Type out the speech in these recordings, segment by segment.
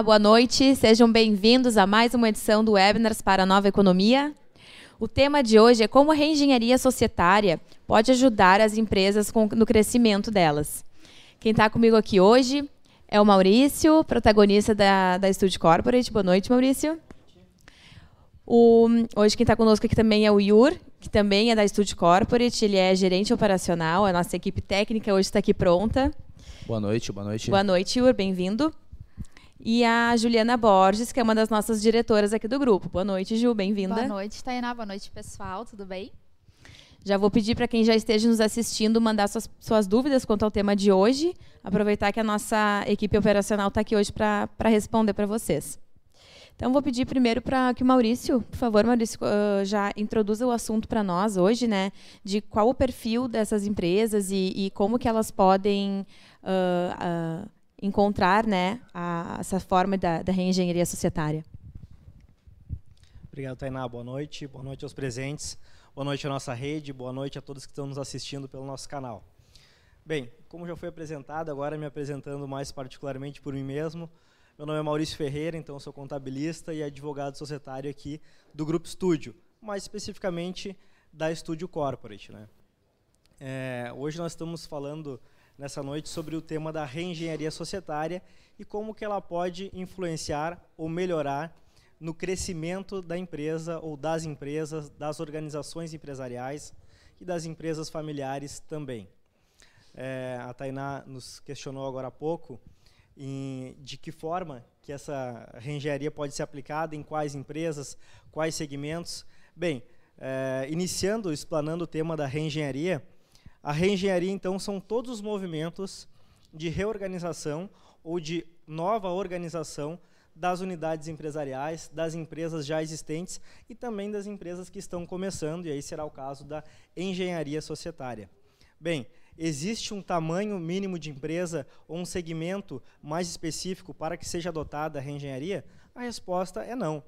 Olá, boa noite. Sejam bem-vindos a mais uma edição do Webinars para a Nova Economia. O tema de hoje é como a reengenharia societária pode ajudar as empresas no crescimento delas. Quem está comigo aqui hoje é o Maurício, protagonista da, da Studio Corporate. Boa noite, Maurício. O, hoje quem está conosco aqui também é o Yur, que também é da Studio Corporate. Ele é gerente operacional. A nossa equipe técnica hoje está aqui pronta. Boa noite, boa noite. Boa noite, Yur. Bem-vindo. E a Juliana Borges, que é uma das nossas diretoras aqui do grupo. Boa noite, Ju. Bem-vinda. Boa noite, Tainá. Boa noite, pessoal. Tudo bem? Já vou pedir para quem já esteja nos assistindo mandar suas, suas, dúvidas quanto ao tema de hoje. Aproveitar que a nossa equipe operacional está aqui hoje para responder para vocês. Então, vou pedir primeiro para que o Maurício, por favor, Maurício, uh, já introduza o assunto para nós hoje, né? De qual o perfil dessas empresas e, e como que elas podem uh, uh, encontrar, né, a, essa forma da, da reengenharia societária. Obrigado, Tainá. Boa noite. Boa noite aos presentes. Boa noite à nossa rede. Boa noite a todos que estão nos assistindo pelo nosso canal. Bem, como já foi apresentado, agora me apresentando mais particularmente por mim mesmo, meu nome é Maurício Ferreira, então sou contabilista e advogado societário aqui do Grupo Estúdio, mais especificamente da Estúdio Corporate. Né? É, hoje nós estamos falando nessa noite sobre o tema da reengenharia societária e como que ela pode influenciar ou melhorar no crescimento da empresa ou das empresas, das organizações empresariais e das empresas familiares também. É, a Tainá nos questionou agora há pouco em, de que forma que essa reengenharia pode ser aplicada, em quais empresas, quais segmentos. Bem, é, iniciando, explanando o tema da reengenharia, a reengenharia, então, são todos os movimentos de reorganização ou de nova organização das unidades empresariais, das empresas já existentes e também das empresas que estão começando, e aí será o caso da engenharia societária. Bem, Existe um tamanho mínimo de empresa ou um segmento mais específico para que seja adotada a reengenharia? A resposta é não.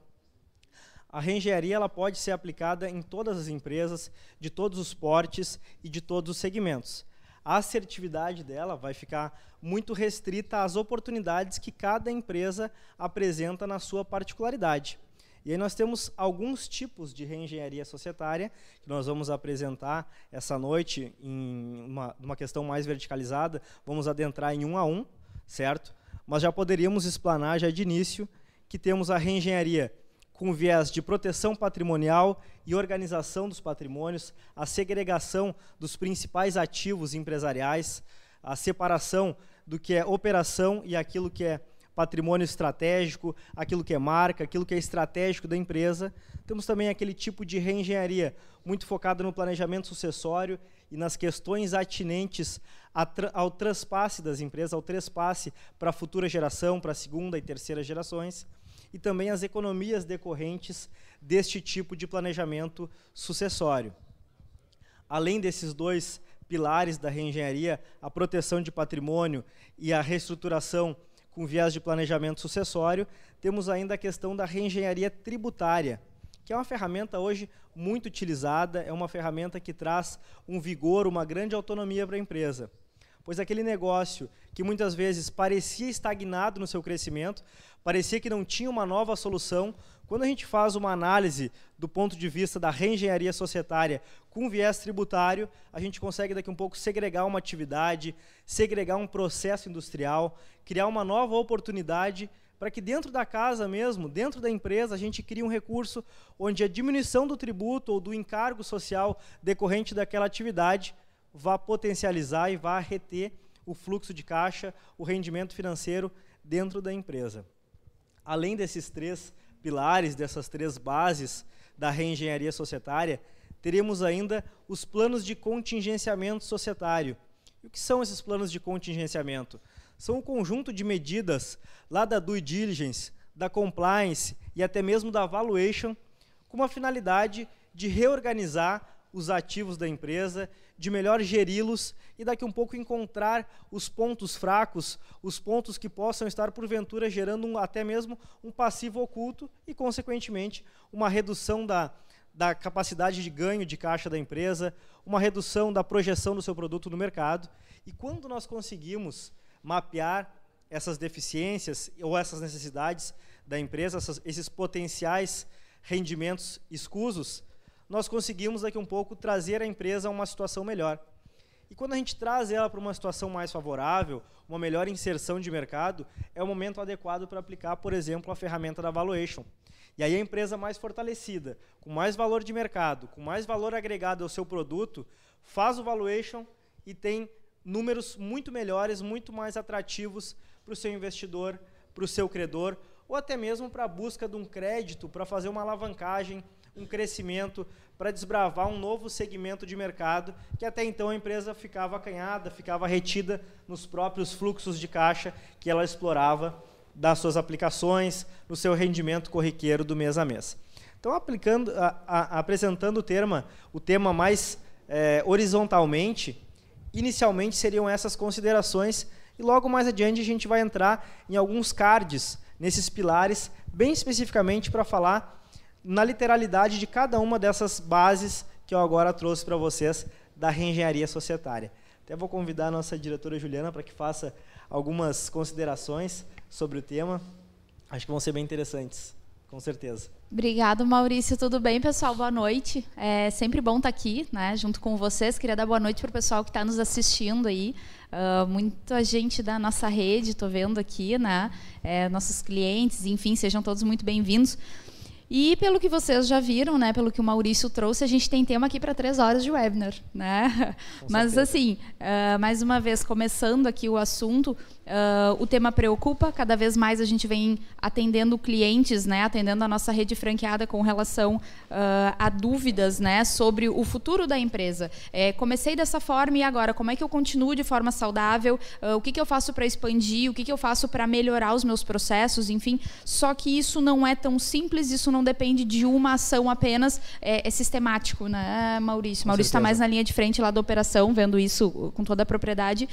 A reengenharia ela pode ser aplicada em todas as empresas, de todos os portes e de todos os segmentos. A assertividade dela vai ficar muito restrita às oportunidades que cada empresa apresenta na sua particularidade. E aí nós temos alguns tipos de reengenharia societária que nós vamos apresentar essa noite em uma, uma questão mais verticalizada. Vamos adentrar em um a um, certo? Mas já poderíamos explanar já de início que temos a reengenharia com viés de proteção patrimonial e organização dos patrimônios, a segregação dos principais ativos empresariais, a separação do que é operação e aquilo que é patrimônio estratégico, aquilo que é marca, aquilo que é estratégico da empresa. Temos também aquele tipo de reengenharia muito focada no planejamento sucessório e nas questões atinentes ao transpasse das empresas, ao trespasse para a futura geração, para a segunda e terceira gerações, e também as economias decorrentes deste tipo de planejamento sucessório. Além desses dois pilares da reengenharia, a proteção de patrimônio e a reestruturação com viés de planejamento sucessório, temos ainda a questão da reengenharia tributária, que é uma ferramenta hoje muito utilizada, é uma ferramenta que traz um vigor, uma grande autonomia para a empresa. Pois aquele negócio que muitas vezes parecia estagnado no seu crescimento, parecia que não tinha uma nova solução, quando a gente faz uma análise do ponto de vista da reengenharia societária com viés tributário, a gente consegue daqui um pouco segregar uma atividade, segregar um processo industrial, criar uma nova oportunidade para que dentro da casa mesmo, dentro da empresa, a gente crie um recurso onde a diminuição do tributo ou do encargo social decorrente daquela atividade vá potencializar e vá reter o fluxo de caixa, o rendimento financeiro dentro da empresa. Além desses três pilares, dessas três bases da reengenharia societária, teremos ainda os planos de contingenciamento societário. E o que são esses planos de contingenciamento? São um conjunto de medidas lá da due diligence, da compliance e até mesmo da valuation, com a finalidade de reorganizar os ativos da empresa, de melhor geri-los e daqui um pouco encontrar os pontos fracos, os pontos que possam estar porventura gerando um, até mesmo um passivo oculto e consequentemente uma redução da, da capacidade de ganho de caixa da empresa, uma redução da projeção do seu produto no mercado. E quando nós conseguimos mapear essas deficiências ou essas necessidades da empresa, essas, esses potenciais rendimentos escusos, nós conseguimos daqui um pouco trazer a empresa a uma situação melhor. E quando a gente traz ela para uma situação mais favorável, uma melhor inserção de mercado, é o momento adequado para aplicar, por exemplo, a ferramenta da valuation. E aí a empresa mais fortalecida, com mais valor de mercado, com mais valor agregado ao seu produto, faz o valuation e tem números muito melhores, muito mais atrativos para o seu investidor, para o seu credor, ou até mesmo para a busca de um crédito, para fazer uma alavancagem, um crescimento, para desbravar um novo segmento de mercado, que até então a empresa ficava acanhada, ficava retida nos próprios fluxos de caixa que ela explorava das suas aplicações, no seu rendimento corriqueiro do mês a mês. Então, aplicando, a, a, apresentando o tema, o tema mais é, horizontalmente, inicialmente seriam essas considerações e logo mais adiante a gente vai entrar em alguns cards nesses pilares, bem especificamente para falar na literalidade de cada uma dessas bases que eu agora trouxe para vocês da reengenharia societária. Até vou convidar a nossa diretora Juliana para que faça algumas considerações sobre o tema. Acho que vão ser bem interessantes, com certeza. Obrigado, Maurício. Tudo bem, pessoal? Boa noite. É sempre bom estar aqui, né, junto com vocês. Queria dar boa noite para o pessoal que está nos assistindo aí. Uh, muita gente da nossa rede, estou vendo aqui, né? É, nossos clientes, enfim, sejam todos muito bem-vindos. E pelo que vocês já viram, né, pelo que o Maurício trouxe, a gente tem tema aqui para três horas de webinar, né? Mas assim, uh, mais uma vez começando aqui o assunto, Uh, o tema preocupa, cada vez mais a gente vem atendendo clientes, né, atendendo a nossa rede franqueada com relação uh, a dúvidas né, sobre o futuro da empresa. É, comecei dessa forma e agora, como é que eu continuo de forma saudável? Uh, o que, que eu faço para expandir? O que, que eu faço para melhorar os meus processos? Enfim, só que isso não é tão simples, isso não depende de uma ação apenas, é, é sistemático, né, Maurício? Com Maurício está mais na linha de frente lá da operação, vendo isso com toda a propriedade.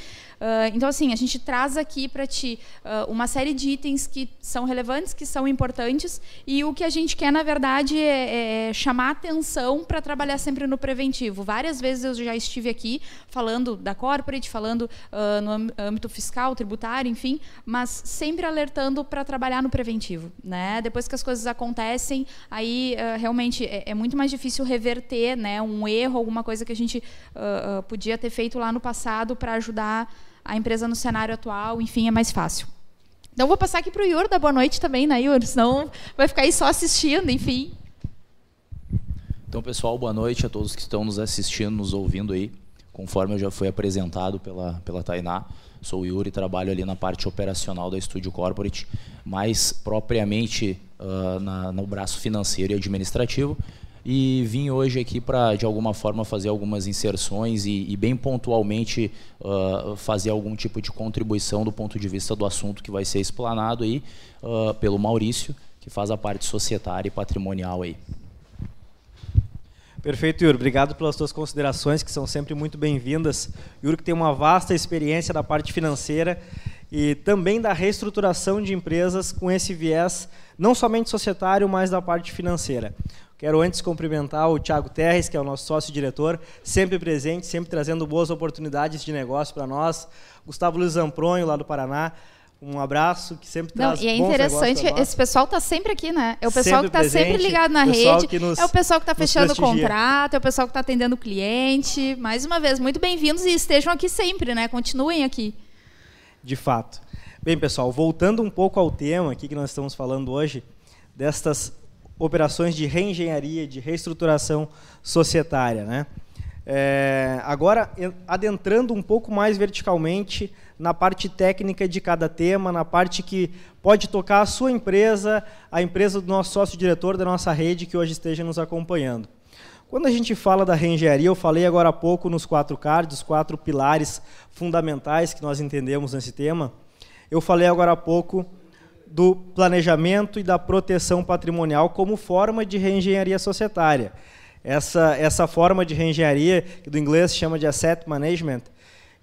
então, assim, a gente traz aqui para ti uh, uma série de itens que são relevantes, que são importantes, e o que a gente quer, na verdade, é, é chamar atenção para trabalhar sempre no preventivo. Várias vezes eu já estive aqui falando da corporate, falando uh, no âmbito fiscal, tributário, enfim, mas sempre alertando para trabalhar no preventivo. Né? Depois que as coisas acontecem, aí uh, realmente é, é, muito mais difícil reverter né, um erro, alguma coisa que a gente podia ter feito lá no passado para ajudar a empresa no cenário atual, enfim, é mais fácil. Então vou passar aqui para o Yuri dar boa noite também, né, Yuri? Senão vai ficar aí só assistindo, enfim. Então, pessoal, boa noite a todos que estão nos assistindo, nos ouvindo aí. Conforme eu já fui apresentado pela, pela Tainá, sou o Yuri, trabalho ali na parte operacional da Studio Corporate, mais propriamente uh, na, no braço financeiro e administrativo e vim hoje aqui para de alguma forma fazer algumas inserções e, e bem pontualmente uh, fazer algum tipo de contribuição do ponto de vista do assunto que vai ser explanado aí uh, pelo Maurício, que faz a parte societária e patrimonial aí. Perfeito, Yuri. Obrigado pelas suas considerações, que são sempre muito bem-vindas. Yuri que tem uma vasta experiência da parte financeira e também da reestruturação de empresas com esse viés não somente societário, mas da parte financeira. Quero antes cumprimentar o Thiago Terres, que é o nosso sócio-diretor, sempre presente, sempre trazendo boas oportunidades de negócio para nós. Gustavo Luiz Ampronho, lá do Paraná. Um abraço que sempre Não, traz E é interessante, esse pessoal está sempre aqui, né? É o pessoal sempre que está sempre ligado na rede, é o pessoal que está fechando o contrato, é o pessoal que está atendendo o cliente. Mais uma vez, muito bem-vindos e estejam aqui sempre, né? Continuem aqui. De fato. Bem, pessoal, voltando um pouco ao tema aqui que nós estamos falando hoje, destas operações de reengenharia, de reestruturação societária. Né? É, agora, adentrando um pouco mais verticalmente na parte técnica de cada tema, na parte que pode tocar a sua empresa, a empresa do nosso sócio-diretor da nossa rede que hoje esteja nos acompanhando. Quando a gente fala da reengenharia, eu falei agora há pouco nos quatro cards, os quatro pilares fundamentais que nós entendemos nesse tema. Eu falei agora há pouco do planejamento e da proteção patrimonial como forma de reengenharia societária. Essa, essa forma de reengenharia, que do inglês chama de asset management,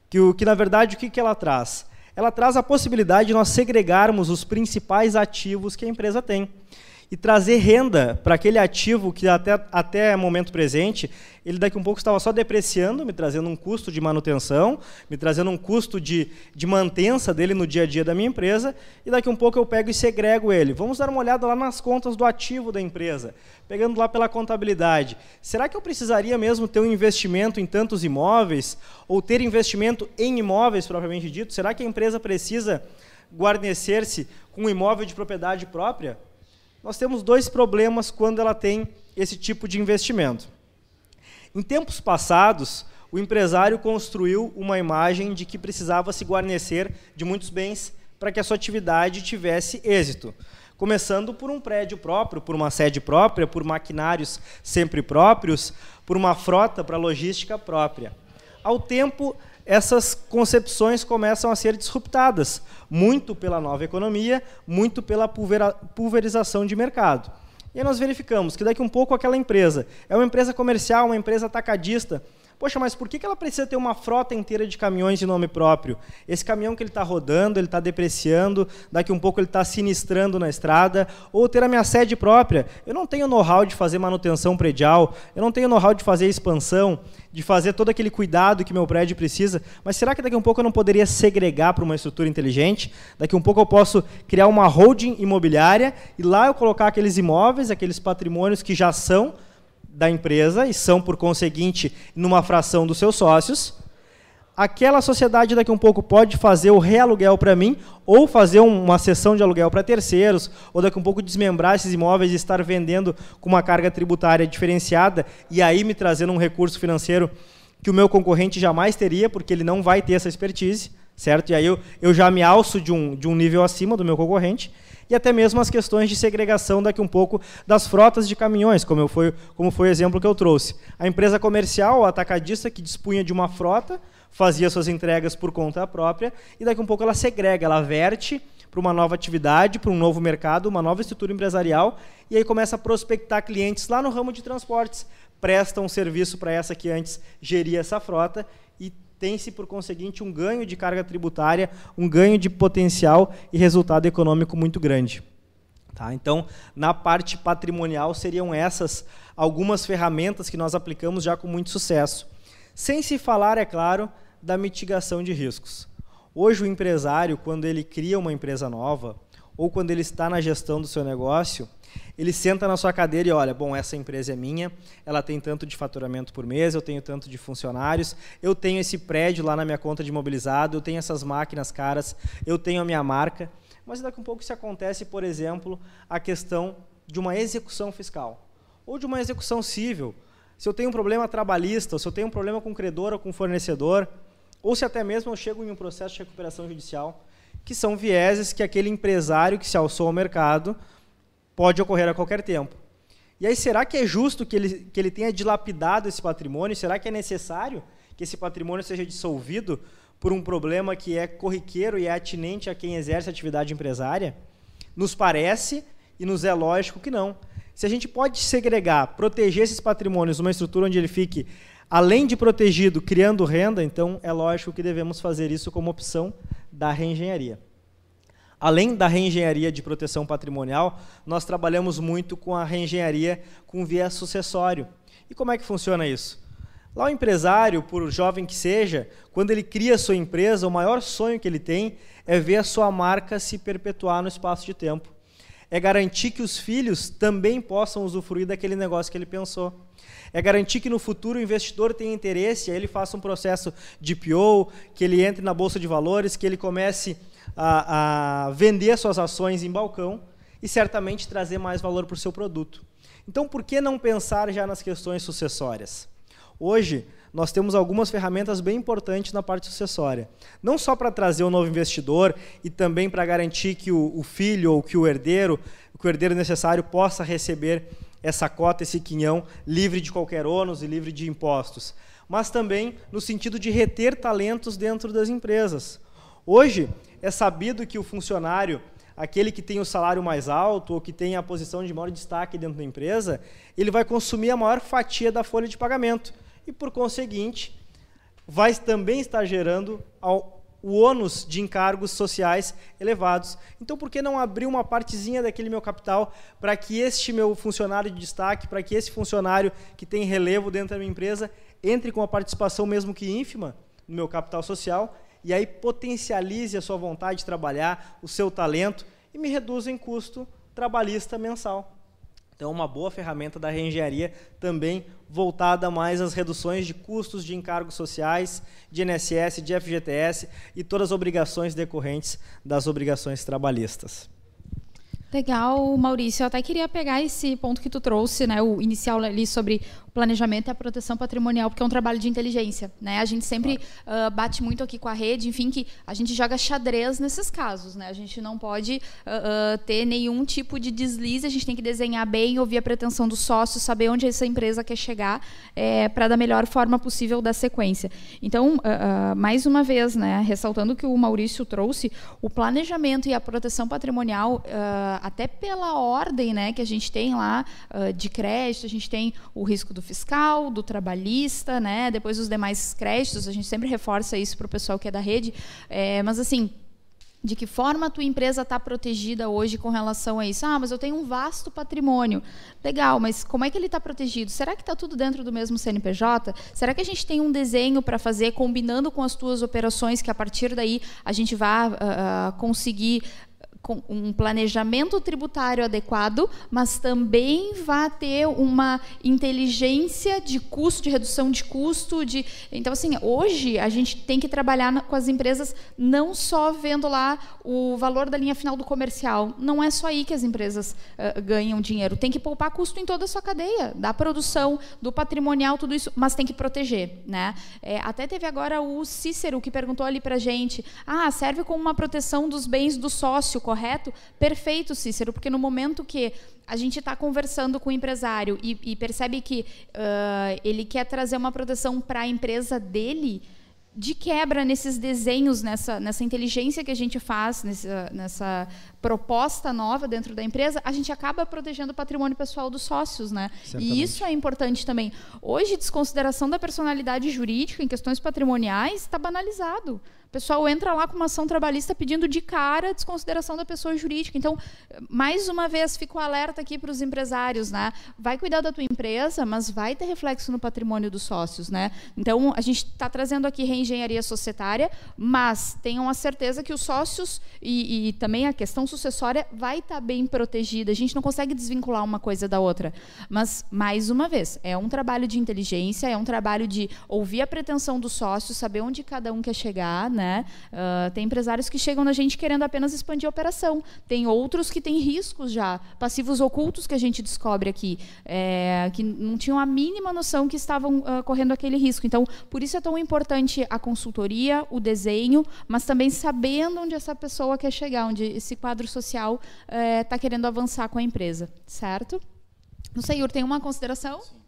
que, o, que na verdade o que, que ela traz? Ela traz a possibilidade de nós segregarmos os principais ativos que a empresa tem e trazer renda para aquele ativo que até, até momento presente, ele daqui um pouco estava só depreciando, me trazendo um custo de manutenção, me trazendo um custo de, de mantença dele no dia a dia da minha empresa, e daqui um pouco eu pego e segrego ele. Vamos dar uma olhada lá nas contas do ativo da empresa, pegando lá pela contabilidade. Será que eu precisaria mesmo ter um investimento em tantos imóveis, ou ter investimento em imóveis propriamente dito? Será que a empresa precisa guarnecer-se com um imóvel de propriedade própria? Nós temos dois problemas quando ela tem esse tipo de investimento. Em tempos passados, o empresário construiu uma imagem de que precisava se guarnecer de muitos bens para que a sua atividade tivesse êxito. Começando por um prédio próprio, por uma sede própria, por maquinários sempre próprios, por uma frota para logística própria. Ao tempo, essas concepções começam a ser disruptadas, muito pela nova economia, muito pela pulverização de mercado. E aí nós verificamos que daqui um pouco aquela empresa é uma empresa comercial, uma empresa atacadista, Poxa, mas por que ela precisa ter uma frota inteira de caminhões de nome próprio? Esse caminhão que ele está rodando, ele está depreciando, daqui um pouco ele está sinistrando na estrada, ou ter a minha sede própria. Eu não tenho know-how de fazer manutenção predial, eu não tenho know-how de fazer expansão, de fazer todo aquele cuidado que meu prédio precisa, mas será que daqui um pouco eu não poderia segregar para uma estrutura inteligente? Daqui um pouco eu posso criar uma holding imobiliária e lá eu colocar aqueles imóveis, aqueles patrimônios que já são da empresa e são, por conseguinte, numa fração dos seus sócios, aquela sociedade daqui um pouco pode fazer o realuguel para mim, ou fazer uma sessão de aluguel para terceiros, ou daqui um pouco desmembrar esses imóveis e estar vendendo com uma carga tributária diferenciada, e aí me trazendo um recurso financeiro que o meu concorrente jamais teria, porque ele não vai ter essa expertise, certo? E aí eu, eu já me alço de um, de um nível acima do meu concorrente e até mesmo as questões de segregação daqui um pouco das frotas de caminhões, como, eu foi, como foi o exemplo que eu trouxe. A empresa comercial, o atacadista, que dispunha de uma frota, fazia suas entregas por conta própria, e daqui um pouco ela segrega, ela verte para uma nova atividade, para um novo mercado, uma nova estrutura empresarial, e aí começa a prospectar clientes lá no ramo de transportes, presta um serviço para essa que antes geria essa frota, tem-se, por conseguinte, um ganho de carga tributária, um ganho de potencial e resultado econômico muito grande. Tá? Então, na parte patrimonial, seriam essas algumas ferramentas que nós aplicamos já com muito sucesso. Sem se falar, é claro, da mitigação de riscos. Hoje, o empresário, quando ele cria uma empresa nova, ou quando ele está na gestão do seu negócio, ele senta na sua cadeira e olha, bom, essa empresa é minha, ela tem tanto de faturamento por mês, eu tenho tanto de funcionários, eu tenho esse prédio lá na minha conta de imobilizado, eu tenho essas máquinas caras, eu tenho a minha marca. Mas daqui a um pouco se acontece, por exemplo, a questão de uma execução fiscal ou de uma execução civil. Se eu tenho um problema trabalhista, se eu tenho um problema com credor ou com fornecedor, ou se até mesmo eu chego em um processo de recuperação judicial, que são vieses que aquele empresário que se alçou ao mercado pode ocorrer a qualquer tempo. E aí, será que é justo que ele, que ele tenha dilapidado esse patrimônio? Será que é necessário que esse patrimônio seja dissolvido por um problema que é corriqueiro e é atinente a quem exerce atividade empresária? Nos parece e nos é lógico que não. Se a gente pode segregar, proteger esses patrimônios numa estrutura onde ele fique, além de protegido, criando renda, então é lógico que devemos fazer isso como opção da reengenharia. Além da reengenharia de proteção patrimonial, nós trabalhamos muito com a reengenharia com viés sucessório. E como é que funciona isso? Lá o empresário, por jovem que seja, quando ele cria a sua empresa, o maior sonho que ele tem é ver a sua marca se perpetuar no espaço de tempo. É garantir que os filhos também possam usufruir daquele negócio que ele pensou. É garantir que no futuro o investidor tenha interesse, aí ele faça um processo de PO, que ele entre na bolsa de valores, que ele comece a, a vender suas ações em balcão e certamente trazer mais valor para o seu produto. Então, por que não pensar já nas questões sucessórias? Hoje, nós temos algumas ferramentas bem importantes na parte sucessória. Não só para trazer um novo investidor e também para garantir que o, o, filho ou que o herdeiro, que o herdeiro necessário possa receber essa cota, esse quinhão, livre de qualquer ônus e livre de impostos. Mas também no sentido de reter talentos dentro das empresas. Hoje, é sabido que o funcionário, aquele que tem o salário mais alto ou que tem a posição de maior destaque dentro da empresa, ele vai consumir a maior fatia da folha de pagamento e, por conseguinte, vai também estar gerando o ônus de encargos sociais elevados. Então, por que não abrir uma partezinha daquele meu capital para que este meu funcionário de destaque, para que esse funcionário que tem relevo dentro da minha empresa, entre com a participação, mesmo que ínfima, no meu capital social, e aí potencialize a sua vontade de trabalhar, o seu talento, e me reduza em custo trabalhista mensal. Então, uma boa ferramenta da reengenharia também voltada mais às reduções de custos de encargos sociais, de INSS, de FGTS e todas as obrigações decorrentes das obrigações trabalhistas. Legal, Maurício. Eu até queria pegar esse ponto que tu trouxe, né, o inicial ali sobre planejamento e a proteção patrimonial, porque é um trabalho de inteligência. Né? A gente sempre claro. uh, bate muito aqui com a rede, enfim, que a gente joga xadrez nesses casos. Né? A gente não pode uh, uh, ter nenhum tipo de deslize, a gente tem que desenhar bem, ouvir a pretensão do sócio, saber onde essa empresa quer chegar, é, para da melhor forma possível dar sequência. Então, mais uma vez, né, ressaltando o que o Maurício trouxe, o planejamento e a proteção patrimonial, até pela ordem né, que a gente tem lá de crédito, a gente tem o risco do fiscal, do trabalhista, né? Depois os demais créditos, a gente sempre reforça isso para o pessoal que é da rede. É, mas assim, de que forma a tua empresa está protegida hoje com relação a isso? Ah, mas eu tenho um vasto patrimônio. Legal, mas como é que ele está protegido? Será que está tudo dentro do mesmo CNPJ? Será que a gente tem um desenho para fazer combinando com as tuas operações que a partir daí a gente vai uh, uh, conseguir com um planejamento tributário adequado, mas também vai ter uma inteligência de custo, de redução de custo. De... Então, assim, hoje a gente tem que trabalhar com as empresas não só vendo lá o valor da linha final do comercial. Não é só aí que as empresas uh, ganham dinheiro. Tem que poupar custo em toda a sua cadeia, da produção, do patrimonial, tudo isso, mas tem que proteger. Né? É, até teve agora o Cícero que perguntou ali para gente: ah, serve como uma proteção dos bens do sócio, correto? Correto, perfeito, Cícero, porque no momento que a gente está conversando com o empresário e, e percebe que uh, ele quer trazer uma proteção para a empresa dele, de quebra nesses desenhos, nessa, nessa inteligência que a gente faz, nessa, nessa proposta nova dentro da empresa, a gente acaba protegendo o patrimônio pessoal dos sócios, né? E isso é importante também. Hoje, desconsideração da personalidade jurídica em questões patrimoniais está banalizado. Pessoal entra lá com uma ação trabalhista pedindo de cara a desconsideração da pessoa jurídica. Então, mais uma vez, fico alerta aqui para os empresários, né? Vai cuidar da tua empresa, mas vai ter reflexo no patrimônio dos sócios, né? Então, a gente está trazendo aqui reengenharia societária, mas tenham a certeza que os sócios e, e também a questão sucessória vai estar tá bem protegida. A gente não consegue desvincular uma coisa da outra. Mas, mais uma vez, é um trabalho de inteligência, é um trabalho de ouvir a pretensão dos sócios, saber onde cada um quer chegar, né? Uh, tem empresários que chegam na gente querendo apenas expandir a operação. Tem outros que têm riscos já, passivos ocultos que a gente descobre aqui, é, que não tinham a mínima noção que estavam uh, correndo aquele risco. Então, por isso é tão importante a consultoria, o desenho, mas também sabendo onde essa pessoa quer chegar, onde esse quadro social está eh, querendo avançar com a empresa, certo? Sei, Yuri, tem uma consideração? Sim.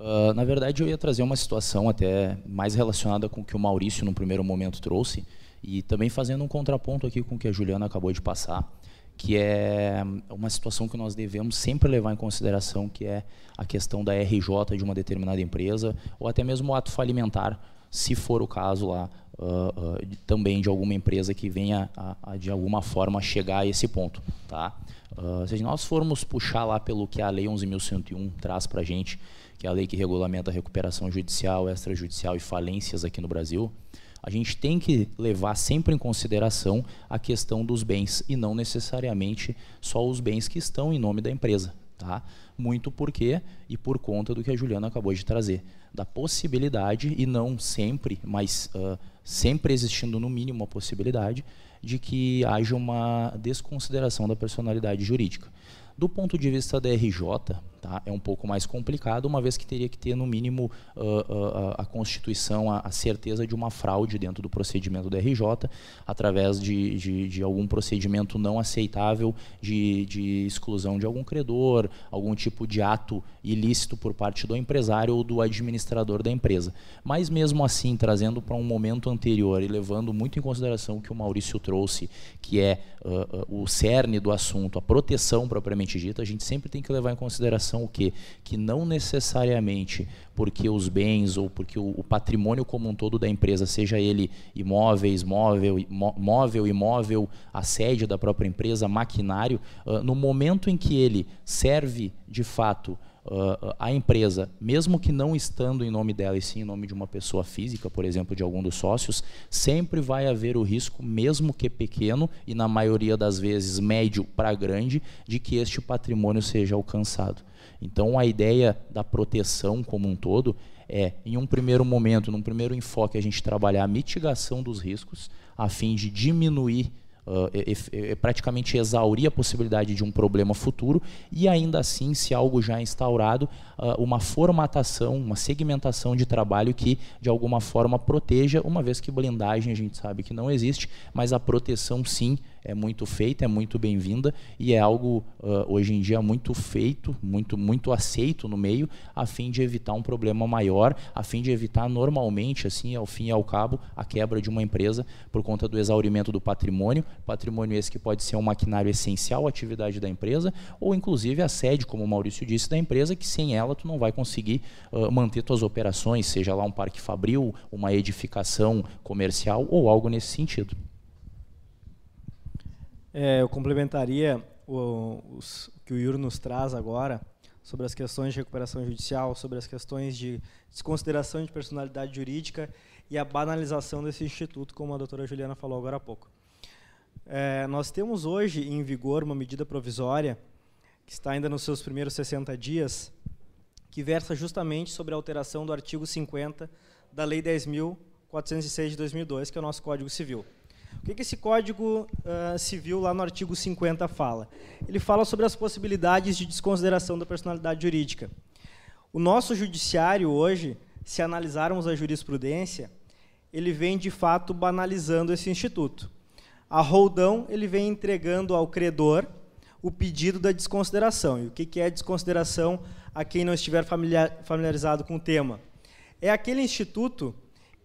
Uh, na verdade, eu ia trazer uma situação até mais relacionada com o que o Maurício, no primeiro momento, trouxe, e também fazendo um contraponto aqui com o que a Juliana acabou de passar, que é uma situação que nós devemos sempre levar em consideração, que é a questão da RJ de uma determinada empresa, ou até mesmo o ato falimentar, se for o caso lá, uh, uh, também de alguma empresa que venha, a, a, de alguma forma, chegar a esse ponto. Tá? se nós formos puxar lá pelo que a Lei 11.101 traz para a gente, que é a lei que regulamenta a recuperação judicial, extrajudicial e falências aqui no Brasil, a gente tem que levar sempre em consideração a questão dos bens e não necessariamente só os bens que estão em nome da empresa. Tá? Muito porque e por conta do que a Juliana acabou de trazer, da possibilidade, e não sempre, mas uh, sempre existindo no mínimo a possibilidade, de que haja uma desconsideração da personalidade jurídica. Do ponto de vista da RJ, tá, é um pouco mais complicado, uma vez que teria que ter, no mínimo, uh, uh, a Constituição, a, a, certeza de uma fraude dentro do procedimento da RJ, através de, de, de algum procedimento não aceitável de, de, exclusão de algum credor, algum tipo de ato ilícito por parte do empresário ou do administrador da empresa. Mas, mesmo assim, trazendo para um momento anterior e levando muito em consideração o que o Maurício trouxe, que é uh, o cerne do assunto, a proteção propriamente dita, a gente sempre tem que levar em consideração o quê? Que não necessariamente porque os bens ou porque o, o, patrimônio como um todo da empresa, seja ele imóveis, móvel, móvel, imóvel, a sede da própria empresa, maquinário, uh, no momento em que ele serve de fato uh, a empresa, mesmo que não estando em nome dela e sim em nome de uma pessoa física, por exemplo, de algum dos sócios, sempre vai haver o risco, mesmo que pequeno e na maioria das vezes médio para grande, de que este patrimônio seja alcançado. Então a ideia da proteção como um todo é, em um primeiro momento, num primeiro enfoque, a gente trabalhar a mitigação dos riscos, a fim de diminuir praticamente exaurir a possibilidade de um problema futuro e ainda assim, se algo já é instaurado, uh, uma formatação, uma segmentação de trabalho que de alguma forma proteja, uma vez que blindagem a gente sabe que não existe, mas a proteção sim é muito feita, é muito bem-vinda e é algo uh, hoje em dia muito feito, muito muito aceito no meio, a fim de evitar um problema maior, a fim de evitar normalmente assim, ao fim e ao cabo, a quebra de uma empresa por conta do exaurimento do patrimônio, patrimônio esse que pode ser um maquinário essencial à atividade da empresa ou inclusive a sede, como o Maurício disse, da empresa que sem ela tu não vai conseguir uh, manter tuas operações, seja lá um parque fabril, uma edificação comercial ou algo nesse sentido. É, eu complementaria o os, que o Yuri nos traz agora sobre as questões de recuperação judicial, sobre as questões de desconsideração de personalidade jurídica e a banalização desse instituto, como a doutora Juliana falou agora há pouco. É, nós temos hoje em vigor uma medida provisória, que está ainda nos seus primeiros 60 dias, que versa justamente sobre a alteração do artigo 50 da Lei 10.406 de 2002, que é o nosso Código Civil. O que, que esse Código uh, Civil, lá no artigo 50, fala? Ele fala sobre as possibilidades de desconsideração da personalidade jurídica. O nosso judiciário hoje, se analisarmos a jurisprudência, ele vem de fato banalizando esse instituto. A Roldão ele vem entregando ao credor o pedido da desconsideração. E o que, que é desconsideração a quem não estiver familiarizado com o tema? É aquele instituto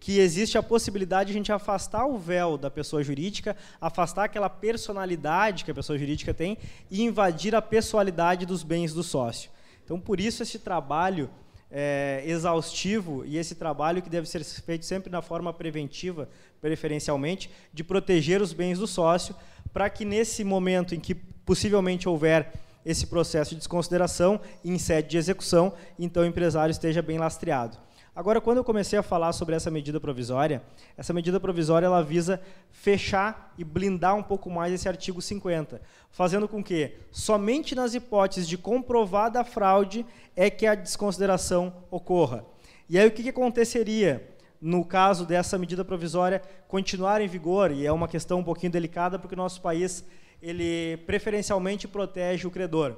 que existe a possibilidade de a gente afastar o véu da pessoa jurídica, afastar aquela personalidade que a pessoa jurídica tem e invadir a pessoalidade dos bens do sócio. Então, por isso, esse trabalho é, exaustivo e esse trabalho que deve ser feito sempre na forma preventiva, preferencialmente, de proteger os bens do sócio, para que nesse momento em que possivelmente houver esse processo de desconsideração em sede de execução, então o empresário esteja bem lastreado. Agora, quando eu comecei a falar sobre essa medida provisória, essa medida provisória ela visa fechar e blindar um pouco mais esse artigo 50, fazendo com que somente nas hipóteses de comprovada fraude é que a desconsideração ocorra. E aí o que, que aconteceria no caso dessa medida provisória continuar em vigor? E é uma questão um pouquinho delicada porque o nosso país ele preferencialmente protege o credor.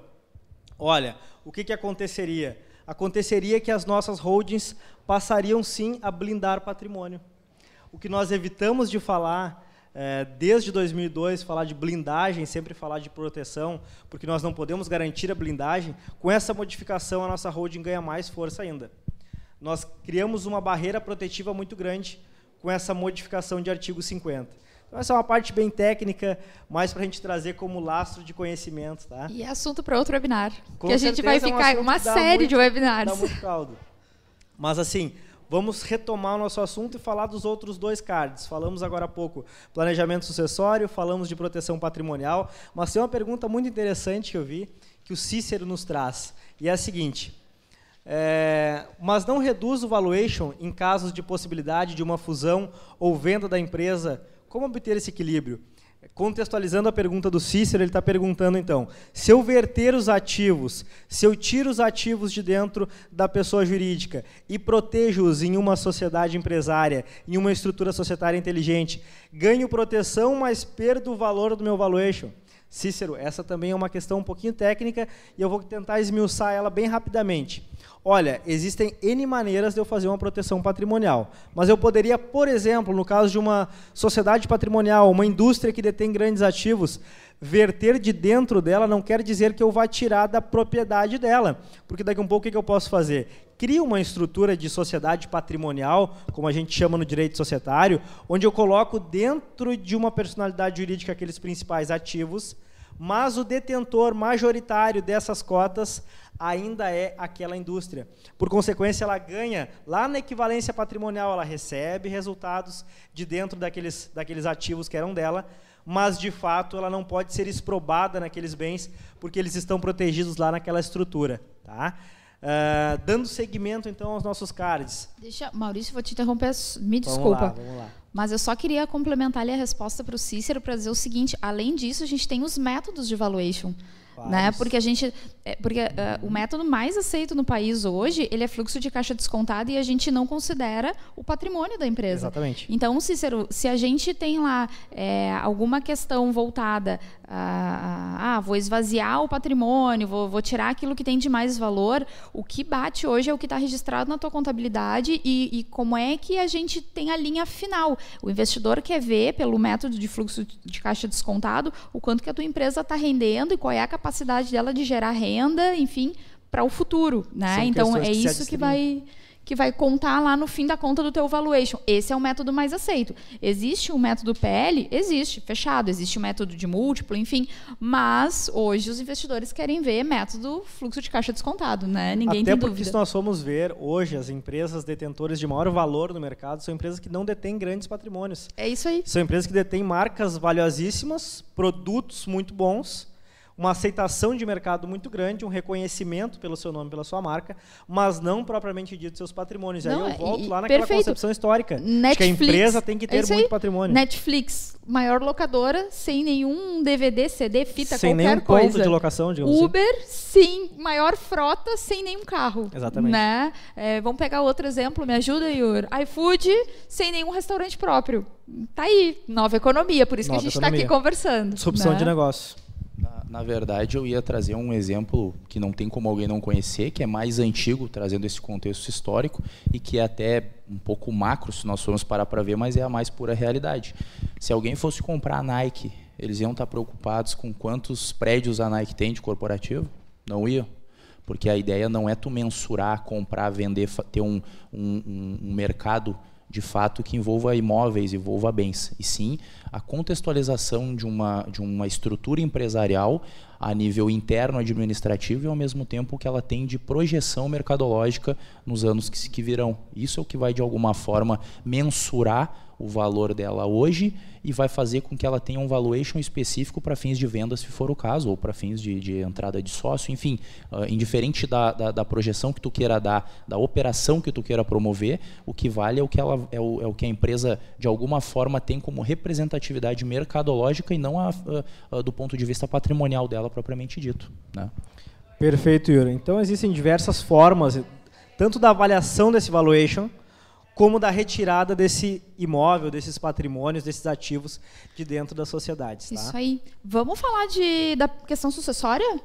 Olha, o que, que aconteceria? Aconteceria que as nossas holdings passariam sim a blindar patrimônio. O que nós evitamos de falar é, desde 2002, falar de blindagem, sempre falar de proteção, porque nós não podemos garantir a blindagem, com essa modificação a nossa holding ganha mais força ainda. Nós criamos uma barreira protetiva muito grande com essa modificação de artigo 50. Então, essa é uma parte bem técnica, mais para a gente trazer como lastro de conhecimento. Tá? E é assunto para outro webinar. Com que a gente vai ficar é um uma série muito, de webinars. Dá muito caldo. Mas, assim, vamos retomar o nosso assunto e falar dos outros dois cards. Falamos agora há pouco planejamento sucessório, falamos de proteção patrimonial, mas tem uma pergunta muito interessante que eu vi, que o Cícero nos traz, e é a seguinte... É, mas não reduz o valuation em casos de possibilidade de uma fusão ou venda da empresa como obter esse equilíbrio? Contextualizando a pergunta do Cícero, ele está perguntando então: se eu verter os ativos, se eu tiro os ativos de dentro da pessoa jurídica e protejo-os em uma sociedade empresária, em uma estrutura societária inteligente, ganho proteção, mas perdo o valor do meu valuation? Cícero, essa também é uma questão um pouquinho técnica e eu vou tentar esmiuçar ela bem rapidamente. Olha, existem N maneiras de eu fazer uma proteção patrimonial, mas eu poderia, por exemplo, no caso de uma sociedade patrimonial, uma indústria que detém grandes ativos, verter de dentro dela não quer dizer que eu vá tirar da propriedade dela, porque daqui a um pouco o que eu posso fazer? Crio uma estrutura de sociedade patrimonial, como a gente chama no direito societário, onde eu coloco dentro de uma personalidade jurídica aqueles principais ativos, mas o detentor majoritário dessas cotas ainda é aquela indústria. Por consequência, ela ganha lá na equivalência patrimonial, ela recebe resultados de dentro daqueles, daqueles ativos que eram dela, mas de fato ela não pode ser exprobada naqueles bens porque eles estão protegidos lá naquela estrutura. Tá? Uh, dando seguimento então aos nossos cards. Deixa, Maurício, vou te interromper, me desculpa. Vamos lá, vamos lá. Mas eu só queria complementar ali a resposta para o Cícero para dizer o seguinte: além disso, a gente tem os métodos de valuation. Né? Porque a gente, é, porque uh, o método mais aceito no país hoje, ele é fluxo de caixa descontado e a gente não considera o patrimônio da empresa. Exatamente. Então, Cícero, se a gente tem lá é, alguma questão voltada a, ah, vou esvaziar o patrimônio, vou, vou, tirar aquilo que tem de mais valor, o que bate hoje é o que está registrado na tua contabilidade e, e como é que a gente tem a linha final. O investidor quer ver pelo método de fluxo de caixa descontado o quanto que a tua empresa está rendendo e qual é a capacidade dela de gerar renda, enfim, para o futuro, né? São então é isso que vai que vai contar lá no fim da conta do teu valuation. Esse é o método mais aceito. Existe o método PL? Existe, fechado. Existe o método de múltiplo, enfim. Mas hoje os investidores querem ver método fluxo de caixa descontado, né? Ninguém Até tem porque dúvida. se nós formos ver hoje as empresas detentoras de maior valor no mercado são empresas que não detêm grandes patrimônios. É isso aí. São empresas que detêm marcas valiosíssimas, produtos muito bons uma aceitação de mercado muito grande, um reconhecimento pelo seu nome, pela sua marca, mas não propriamente dito seus patrimônios. Não, aí eu volto lá naquela perfeito. concepção histórica. Netflix, que a empresa tem que ter é muito patrimônio. Netflix, maior locadora, sem nenhum DVD, CD, fita, sem qualquer nenhum coisa. ponto de locação, digamos assim. Uber, assim. sim, maior frota, sem nenhum carro. Exatamente. Né? É, vamos pegar outro exemplo, me ajuda, Yuri. iFood, sem nenhum restaurante próprio. Tá aí, nova economia, por isso nova que a gente está aqui conversando. Disrupção né? de negócio. Na, verdade, eu ia trazer um exemplo que não tem como alguém não conhecer, que é mais antigo, trazendo esse contexto histórico e que é até um pouco macro, se nós formos parar para ver, mas é a mais pura realidade. Se alguém fosse comprar a Nike, eles iam estar preocupados com quantos prédios a Nike tem de corporativo? Não iam. Porque a ideia não é tu mensurar, comprar, vender, ter um, um, um mercado de fato que envolva imóveis, envolva bens, e sim a contextualização de uma, de uma estrutura empresarial a nível interno administrativo e ao mesmo tempo que ela tem de projeção mercadológica nos anos que, que virão. Isso é o que vai de alguma forma mensurar o valor dela hoje e vai fazer com que ela tenha um valuation específico para fins de venda, se for o caso, ou para fins de, de, entrada de sócio, enfim, uh, indiferente da, da, da, projeção que tu queira dar, da operação que tu queira promover, o que vale é o que, ela, é o, é o que a empresa, de alguma forma, tem como representatividade mercadológica e não a, uh, uh, do ponto de vista patrimonial dela propriamente dito. Né? Perfeito, Yuri. Então, existem diversas formas, tanto da avaliação desse valuation, como da retirada desse imóvel, desses patrimônios, desses ativos de dentro das sociedades. Tá? Isso aí. Vamos falar de, da questão sucessória? Vamos,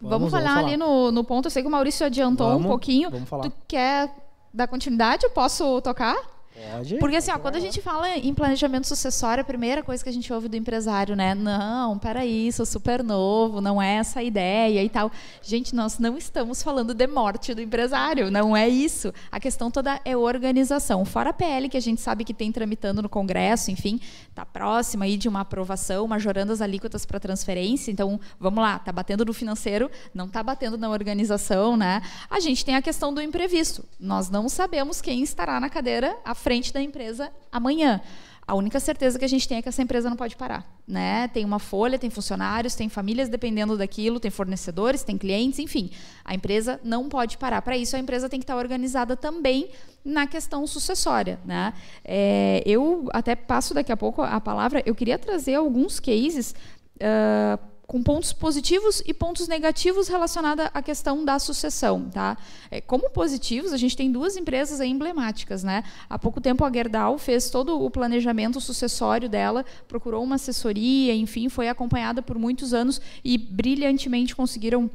vamos, falar, vamos falar ali no, no ponto. Eu sei que o Maurício adiantou vamos, um pouquinho. Vamos falar. Tu quer dar continuidade? Eu posso tocar? Pode. Porque assim, ó, quando a gente fala em planejamento sucessório, a primeira coisa que a gente ouve do empresário, né? Não, peraí, sou super novo, não é essa a ideia e tal. Gente, nós não estamos falando de morte do empresário, não é isso. A questão toda é organização. Fora a PL, que a gente sabe que tem tramitando no Congresso, enfim, está próxima aí de uma aprovação, majorando as alíquotas para transferência. Então, vamos lá, tá batendo no financeiro, não está batendo na organização, né? A gente tem a questão do imprevisto. Nós não sabemos quem estará na cadeira à frente da empresa amanhã. A única certeza que a gente tem é que essa empresa não pode parar. Né? Tem uma folha, tem funcionários, tem famílias dependendo daquilo, tem fornecedores, tem clientes, enfim. A empresa não pode parar. Para isso, a empresa tem que estar organizada também na questão sucessória. Né? É, eu até passo daqui a pouco a palavra. Eu queria trazer alguns cases. Uh, com pontos positivos e pontos negativos relacionados à questão da sucessão. Tá? É, como positivos, a gente tem duas empresas emblemáticas. Né? Há pouco tempo a Gerdau fez todo o planejamento sucessório dela, procurou uma assessoria, enfim, foi acompanhada por muitos anos e brilhantemente conseguiram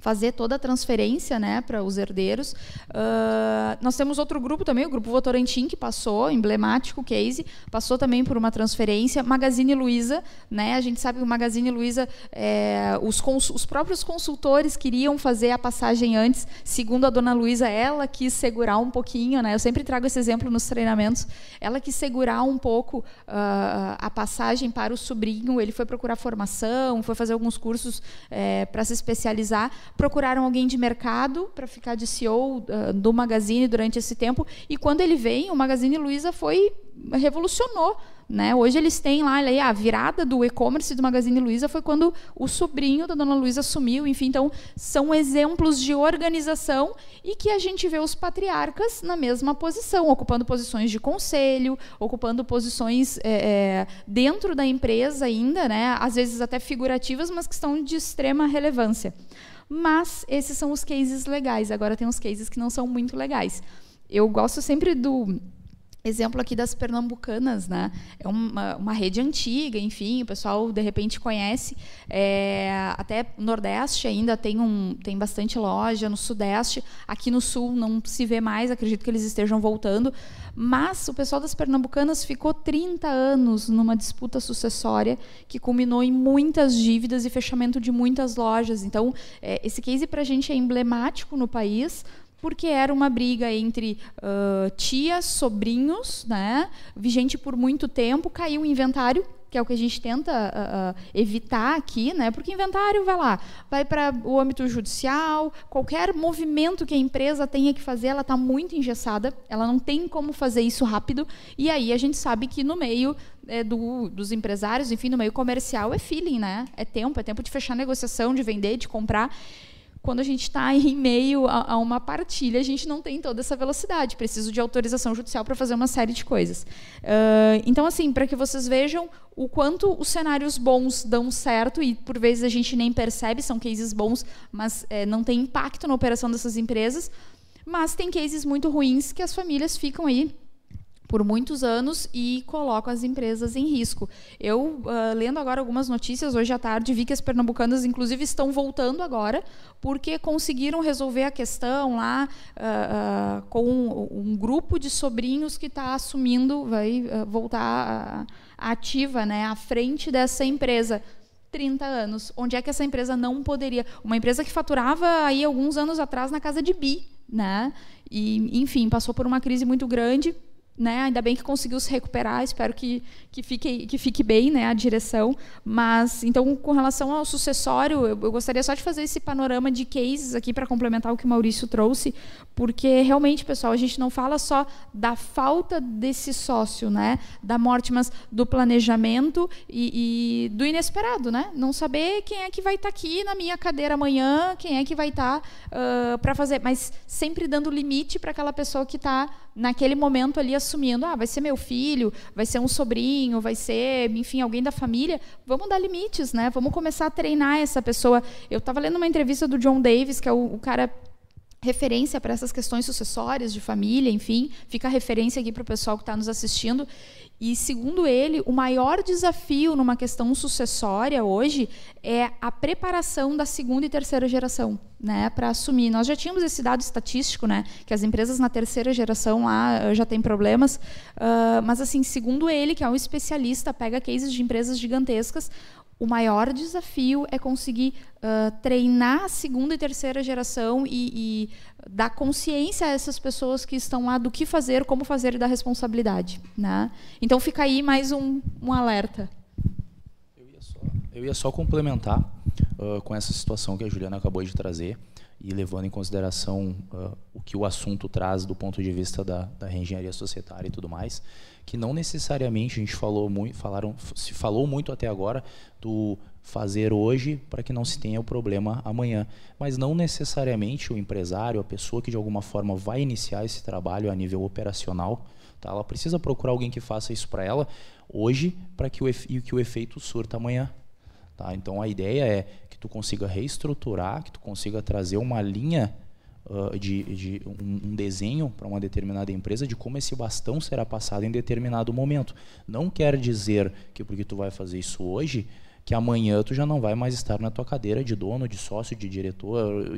fazer toda a transferência né, para os herdeiros. Uh, nós temos outro grupo também, o Grupo Votorantim, que passou, emblemático case, passou também por uma transferência. Magazine Luiza, né, a gente sabe que o Magazine Luiza, é, os, os, próprios consultores queriam fazer a passagem antes, segundo a dona Luiza, ela quis segurar um pouquinho, né, eu sempre trago esse exemplo nos treinamentos, ela quis segurar um pouco uh, a passagem para o sobrinho, ele foi procurar formação, foi fazer alguns cursos é, para se especializar, procuraram alguém de mercado para ficar de CEO uh, ah, do Magazine durante esse tempo. E quando ele vem, o Magazine Luiza foi revolucionou. Né? Hoje eles têm lá a virada do e-commerce do Magazine Luiza foi quando o sobrinho da Dona Luiza assumiu. Enfim, então são exemplos de organização e que a gente vê os patriarcas na mesma posição, ocupando posições de conselho, ocupando posições é, dentro da empresa ainda, né? às vezes até figurativas, mas que estão de extrema relevância. Mas esses são os cases legais. Agora tem os cases que não são muito legais. Eu gosto sempre do exemplo aqui das pernambucanas, né? É uma, uma rede antiga, enfim, o pessoal de repente conhece. É, até Nordeste ainda tem um tem bastante loja, no Sudeste, aqui no Sul não se vê mais. Acredito que eles estejam voltando. Mas o pessoal das pernambucanas ficou 30 anos numa disputa sucessória que culminou em muitas dívidas e fechamento de muitas lojas. Então, é, esse case para a gente é emblemático no país, porque era uma briga entre uh, tias, sobrinhos, né, vigente por muito tempo, caiu o inventário, que é o que a gente tenta uh, uh, evitar aqui, né, porque inventário vai lá, vai para o âmbito judicial, qualquer movimento que a empresa tenha que fazer, ela está muito engessada, ela não tem como fazer isso rápido, e aí a gente sabe que no meio é, do, dos empresários, enfim, no meio comercial é feeling, né, é tempo, é tempo de fechar negociação, de vender, de comprar, quando a gente está em meio a, a, uma partilha, a gente não tem toda essa velocidade. Preciso de autorização judicial para fazer uma série de coisas. Uh, então, assim, para que vocês vejam o quanto os cenários bons dão certo, e por vezes a gente nem percebe, são cases bons, mas é, não tem impacto na operação dessas empresas. Mas tem cases muito ruins que as famílias ficam aí por muitos anos e colocam as empresas em risco. Eu, uh, lendo agora algumas notícias hoje à tarde, vi que as pernambucanas, inclusive, estão voltando agora, porque conseguiram resolver a questão lá uh, uh, com um grupo de sobrinhos que está assumindo, vai voltar ativa né, à frente dessa empresa. 30 anos. Onde é que essa empresa não poderia? Uma empresa que faturava aí alguns anos atrás na casa de bi, né? E, enfim, passou por uma crise muito grande, né? Ainda bem que conseguiu se recuperar, espero que, que, fique, que fique bem né, a direção. Mas, então, com relação ao sucessório, eu, eu gostaria só de fazer esse panorama de cases aqui para complementar o que o Maurício trouxe, porque realmente, pessoal, a gente não fala só da falta desse sócio, né, da morte, mas do planejamento e, e do inesperado, né? Não saber quem é que vai estar tá aqui na minha cadeira amanhã, quem é que vai estar tá, uh, para fazer, mas sempre dando limite para aquela pessoa que está naquele momento ali assumindo, ah, vai ser meu filho, vai ser um sobrinho, vai ser, enfim, alguém da família, vamos dar limites, né? Vamos começar a treinar essa pessoa. Eu estava lendo uma entrevista do John Davis, que é o, o cara referência para essas questões sucessórias de família, enfim, fica a referência aqui para o pessoal que está nos assistindo. E, segundo ele, o maior desafio numa questão sucessória hoje é a preparação da segunda e terceira geração né, para assumir. Nós já tínhamos esse dado estatístico, né, que as empresas na terceira geração lá eh, já têm problemas, uh, mas, assim, segundo ele, que é um especialista, pega cases de empresas gigantescas, o maior desafio é conseguir uh, treinar a segunda e terceira geração e, e, dar consciência a essas pessoas que estão lá do que fazer, como fazer e da responsabilidade. Né? Então fica aí mais um, um alerta. Eu ia só, eu ia só complementar uh, com essa situação que a Juliana acabou de trazer e levando em consideração uh, o que o assunto traz do ponto de vista da, da engenharia societária e tudo mais que não necessariamente a gente falou muito, falaram, se falou muito até agora do fazer hoje para que não se tenha o problema amanhã, mas não necessariamente o empresário, a pessoa que de alguma forma vai iniciar esse trabalho a nível operacional, tá? Ela precisa procurar alguém que faça isso para ela hoje, para que o que o efeito surta amanhã. Tá? Então a ideia é que tu consiga reestruturar, que tu consiga trazer uma linha uh, de, de um, desenho para uma determinada empresa de como esse bastão será passado em determinado momento. Não quer dizer que porque tu vai fazer isso hoje que amanhã tu já não vai mais estar na tua cadeira de dono, de sócio, de diretor,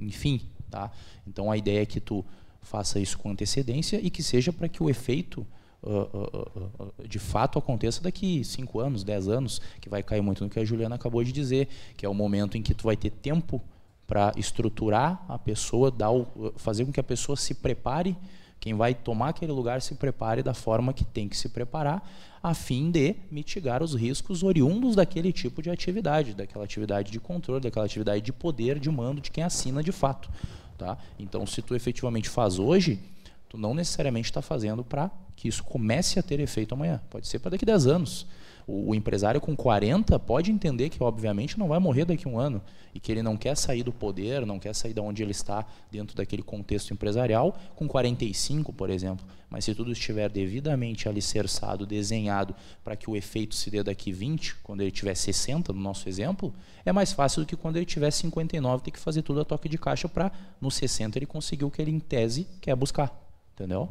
enfim, tá? Então a ideia é que tu faça isso com antecedência e que seja para que o efeito uh, uh, de fato aconteça daqui 5 anos, 10 anos, que vai cair muito no que a Juliana acabou de dizer, que é o momento em que tu vai ter tempo para estruturar a pessoa, dar o, fazer com que a pessoa se prepare, quem vai tomar aquele lugar se prepare da forma que tem que se preparar, a fim de mitigar os riscos oriundos daquele tipo de atividade, daquela atividade de controle, daquela atividade de poder, de mando de quem assina de fato. Tá? Então, se tu efetivamente faz hoje, tu não necessariamente está fazendo para que isso comece a ter efeito amanhã. Pode ser para daqui a 10 anos. O, o, empresário com 40 pode entender que, obviamente, não vai morrer daqui a um ano e que ele não quer sair do poder, não quer sair de onde ele está dentro daquele contexto empresarial com 45, por exemplo. Mas se tudo estiver devidamente alicerçado, desenhado para que o efeito se dê daqui 20, quando ele tiver 60, no nosso exemplo, é mais fácil do que quando ele tiver 59 ter que fazer tudo a toque de caixa para, no 60, ele conseguir o que ele, em tese, quer buscar. Entendeu?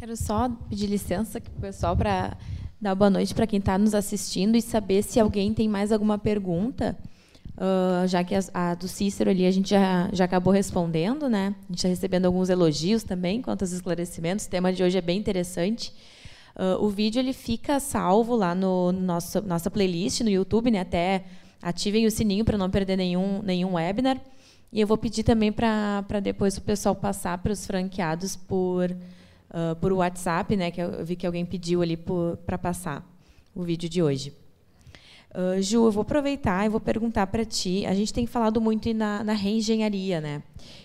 Quero só pedir licença para o pessoal para dar boa noite para quem está nos assistindo e saber se alguém tem mais alguma pergunta, uh, já que a, a, do Cícero ali a gente já, já acabou respondendo, né? A gente está recebendo alguns elogios também quanto aos esclarecimentos. O tema de hoje é bem interessante. Uh, o vídeo ele fica salvo lá no, no nosso nossa playlist no YouTube, né? Até ativem o sininho para não perder nenhum nenhum webinar. E eu vou pedir também para depois o pessoal passar para os franqueados por uh, por WhatsApp, né, que eu vi que alguém pediu ali para passar o vídeo de hoje. Uh, Ju, eu vou aproveitar e vou perguntar para ti. A gente tem falado muito na, na reengenharia, né?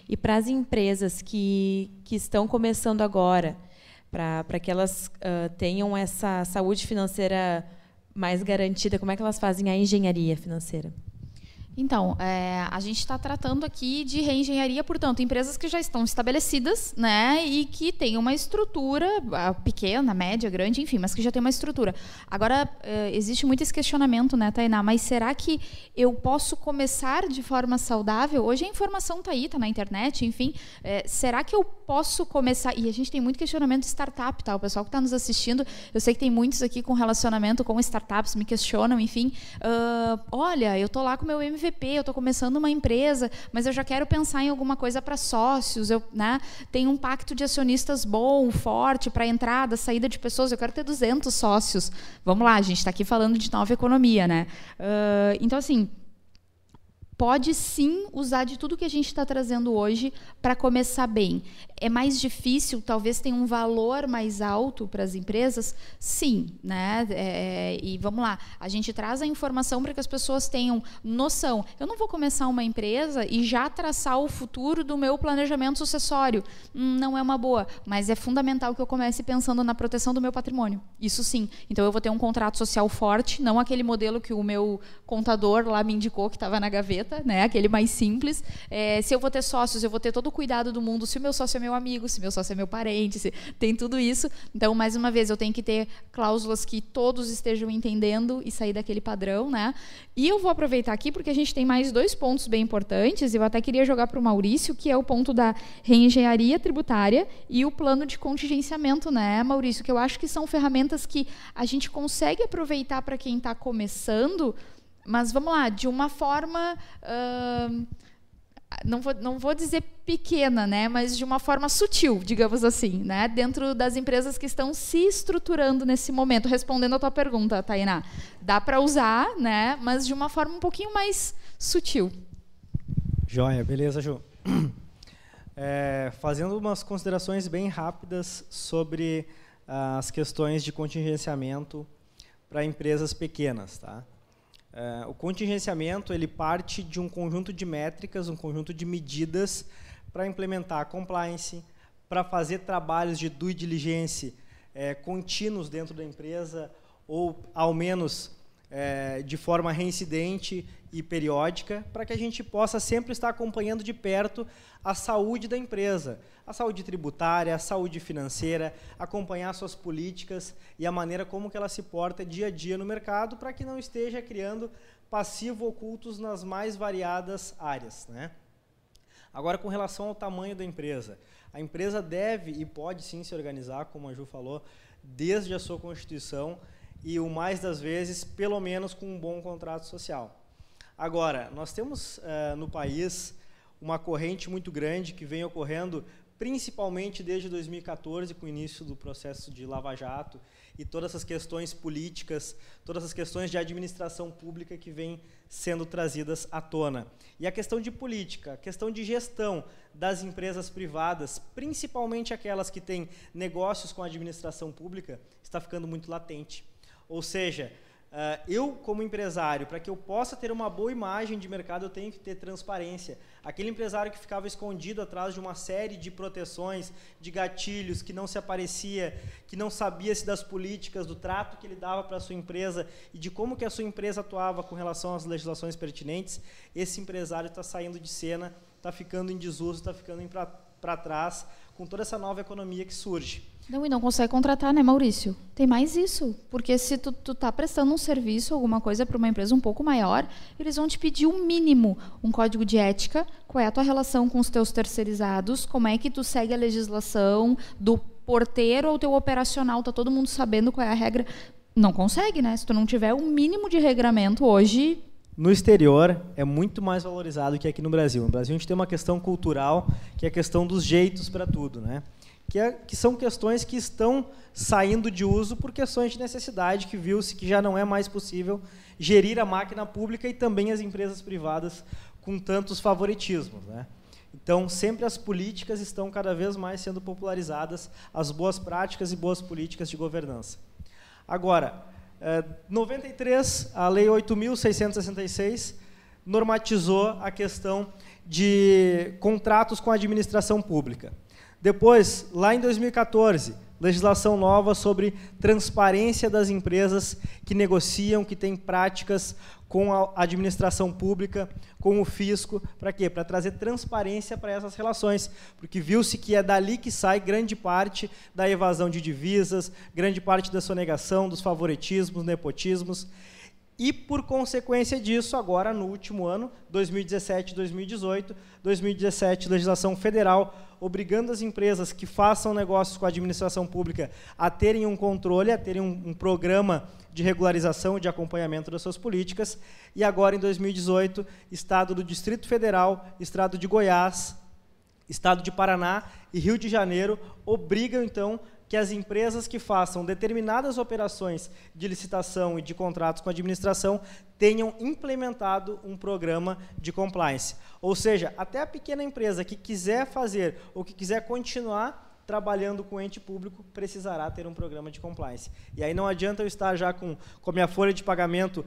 E para as empresas que, que estão começando agora, para que elas uh, tenham essa saúde financeira mais garantida, como é que elas fazem a engenharia financeira? Então, é, a gente está tratando aqui de reengenharia, portanto, empresas que já estão estabelecidas, né, e que têm uma estrutura pequena, média, grande, enfim, mas que já tem uma estrutura. Agora, é, existe muito esse questionamento, né, Tainá, mas será que eu posso começar de forma saudável? Hoje a informação está aí, está na internet, enfim. É, será que eu posso começar? E a gente tem muito questionamento de startup, tá? O pessoal que está nos assistindo, eu sei que tem muitos aqui com relacionamento com startups, me questionam, enfim. Uh, olha, eu estou lá com meu MVP Eu estou começando uma empresa, mas eu já quero pensar em alguma coisa para sócios, eu né, tenho um pacto de acionistas bom, forte, para entrada, saída de pessoas, eu quero ter 200 sócios. Vamos lá, a gente está aqui falando de nova economia. Né? Uh, então, assim, pode sim usar de tudo que a gente está trazendo hoje para começar bem. É mais difícil, talvez tenha um valor mais alto para as empresas? Sim, né? É, e vamos lá, a gente traz a informação para que as pessoas tenham noção. Eu não vou começar uma empresa e já traçar o futuro do meu planejamento sucessório. Hum, não é uma boa, mas é fundamental que eu comece pensando na proteção do meu patrimônio. Isso sim. Então eu vou ter um contrato social forte, não aquele modelo que o meu contador lá me indicou que estava na gaveta, né? Aquele mais simples. É, se eu vou ter sócios, eu vou ter todo o cuidado do mundo. Se o meu sócio é meu amigo, se meu sócio é meu parente, se tem tudo isso. Então, mais uma vez, eu tenho que ter cláusulas que todos estejam entendendo e sair daquele padrão, né? E eu vou aproveitar aqui porque a gente tem mais dois pontos bem importantes. Eu até queria jogar para o Maurício, que é o ponto da reengenharia tributária e o plano de contingenciamento, né, Maurício? Que eu acho que são ferramentas que a gente consegue aproveitar para quem está começando, mas vamos lá, de uma forma. Uh, não vou, não vou dizer pequena, né, mas de uma forma sutil, digamos assim, né, dentro das empresas que estão se estruturando nesse momento. Respondendo a tua pergunta, Tainá, dá para usar, né, mas de uma forma um pouquinho mais sutil. Joia, beleza, Ju. É, fazendo umas considerações bem rápidas sobre as questões de contingenciamento para empresas pequenas, tá? Uh, o contingenciamento ele parte de um conjunto de métricas, um conjunto de medidas para implementar a compliance, para fazer trabalhos de due diligence é, contínuos dentro da empresa ou ao menos é, de forma reincidente e periódica, para que a gente possa sempre estar acompanhando de perto a saúde da empresa, a saúde tributária, a saúde financeira, acompanhar suas políticas e a maneira como que ela se porta dia a dia no mercado, para que não esteja criando passivo ocultos nas mais variadas áreas. Né? Agora, com relação ao tamanho da empresa, a empresa deve e pode sim se organizar, como a Ju falou, desde a sua constituição e o mais das vezes, pelo menos com um bom contrato social. Agora, nós temos uh, no país uma corrente muito grande que vem ocorrendo principalmente desde 2014, com o início do processo de Lava Jato e todas essas questões políticas, todas as questões de administração pública que vêm sendo trazidas à tona. E a questão de política, a questão de gestão das empresas privadas, principalmente aquelas que têm negócios com a administração pública, está ficando muito latente. Ou seja, Uh, eu, como empresário, para que eu possa ter uma boa imagem de mercado, eu tenho que ter transparência. Aquele empresário que ficava escondido atrás de uma série de proteções, de gatilhos, que não se aparecia, que não sabia se das políticas, do trato que ele dava para a sua empresa e de como que a sua empresa atuava com relação às legislações pertinentes, esse empresário está saindo de cena, está ficando em desuso, está ficando para trás, com toda essa nova economia que surge. Não, e não consegue contratar, né, Maurício? Tem mais isso. Porque se tu, tu tá prestando um serviço, alguma coisa para uma empresa um pouco maior, eles vão te pedir um mínimo, um código de ética, qual é a tua relação com os teus terceirizados, como é que tu segue a legislação do porteiro ao teu operacional, tá todo mundo sabendo qual é a regra. Não consegue, né? Se tu não tiver um mínimo de regramento hoje, no exterior é muito mais valorizado que aqui no Brasil. No Brasil a gente tem uma questão cultural, que é a questão dos jeitos para tudo, né? que, é, que são questões que estão saindo de uso por questões de necessidade, que viu-se que já não é mais possível gerir a máquina pública e também as empresas privadas com tantos favoritismos. Né? Então, sempre as políticas estão cada vez mais sendo popularizadas, as boas práticas e boas políticas de governança. Agora, eh, 93, a Lei 8.666 normatizou a questão de contratos com a administração pública. Depois, lá em 2014, legislação nova sobre transparência das empresas que negociam, que têm práticas com a administração pública, com o fisco, para quê? Para trazer transparência para essas relações, porque viu-se que é dali que sai grande parte da evasão de divisas, grande parte da sonegação, dos favoritismos, nepotismos, e, por consequência disso, agora no último ano, 2017 e 2018, 2017, legislação federal obrigando as empresas que façam negócios com a administração pública a terem um controle, a terem um, um programa de regularização e de acompanhamento das suas políticas. E agora, em 2018, Estado do Distrito Federal, Estado de Goiás, Estado de Paraná e Rio de Janeiro obrigam, então, que as empresas que façam determinadas operações de licitação e de contratos com a administração tenham implementado um programa de compliance. Ou seja, até a pequena empresa que quiser fazer ou que quiser continuar trabalhando com ente público precisará ter um programa de compliance. E aí não adianta eu estar já com, com a minha folha de pagamento uh,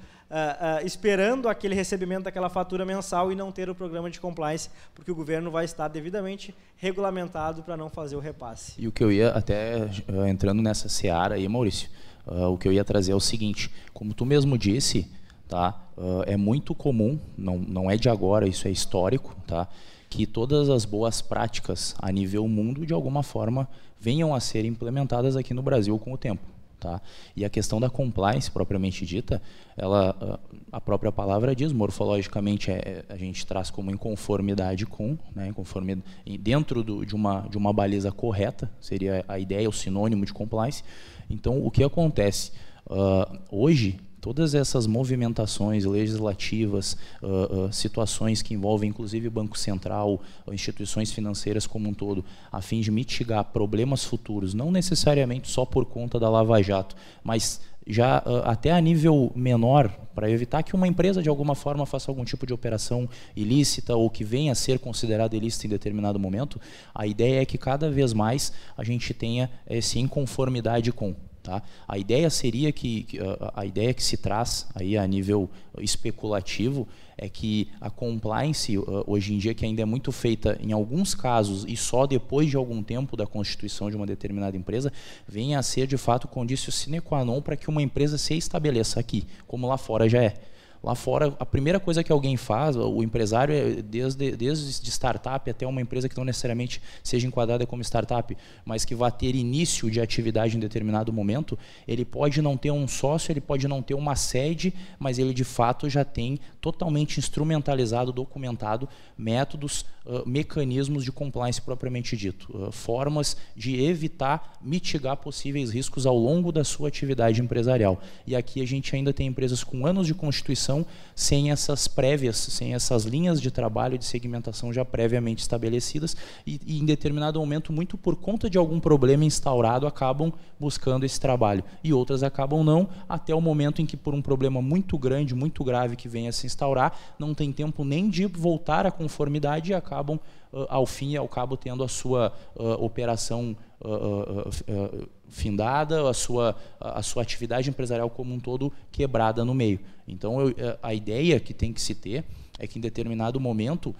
uh, esperando aquele recebimento daquela fatura mensal e não ter o programa de compliance, porque o governo vai estar devidamente regulamentado para não fazer o repasse. E o que eu ia até uh, entrando nessa seara aí, Maurício, o que eu ia trazer é o seguinte, como tu mesmo disse, tá, é muito comum, não, não é de agora, isso é histórico, tá, que todas as boas práticas a nível mundo, de alguma forma, venham a ser implementadas aqui no Brasil com o tempo. Tá? E a questão da compliance propriamente dita, ela, ah, a própria palavra diz, morfologicamente é, é, a gente traz como inconformidade com, né, conforme, dentro do, de, uma, de uma baliza correta, seria a ideia, o sinônimo de compliance. Então, o que acontece? Uh, hoje, todas essas movimentações legislativas, uh, uh, situações que envolvem inclusive Banco Central, instituições financeiras como um todo, a fim de mitigar problemas futuros, não necessariamente só por conta da Lava Jato, mas já uh, até a nível menor, para evitar que uma empresa de alguma forma faça algum tipo de operação ilícita ou que venha a ser considerada ilícita em determinado momento, a ideia é que cada vez mais a gente tenha essa inconformidade com. Tá? A ideia seria que, a, ideia que se traz aí a nível especulativo é que a compliance hoje em dia que ainda é muito feita em alguns casos e só depois de algum tempo da constituição de uma determinada empresa venha a ser de fato condicio sine qua non para que uma empresa se estabeleça aqui, como lá fora já é. Lá fora, a primeira coisa que alguém faz, o empresário, é desde, desde de startup até uma empresa que não necessariamente seja enquadrada como startup, mas que vá ter início de atividade em determinado momento, ele pode não ter um sócio, ele pode não ter uma sede, mas ele de fato já tem totalmente instrumentalizado, documentado métodos mecanismos de compliance propriamente dito, uh, formas de evitar, mitigar possíveis riscos ao longo da sua atividade empresarial. E aqui a gente ainda tem empresas com anos de constituição sem essas prévias, sem essas linhas de trabalho de segmentação já previamente estabelecidas e, e em determinado momento, muito por conta de algum problema instaurado, acabam buscando esse trabalho. E outras acabam não, até o momento em que, por um problema muito grande, muito grave que venha a se instaurar, não tem tempo nem de voltar à conformidade e acabam, uh, ao fim e ao cabo, tendo a sua uh, operação findada, a sua, a sua atividade empresarial como um todo quebrada no meio. Então, eu, a ideia que tem que se ter é que, em determinado momento,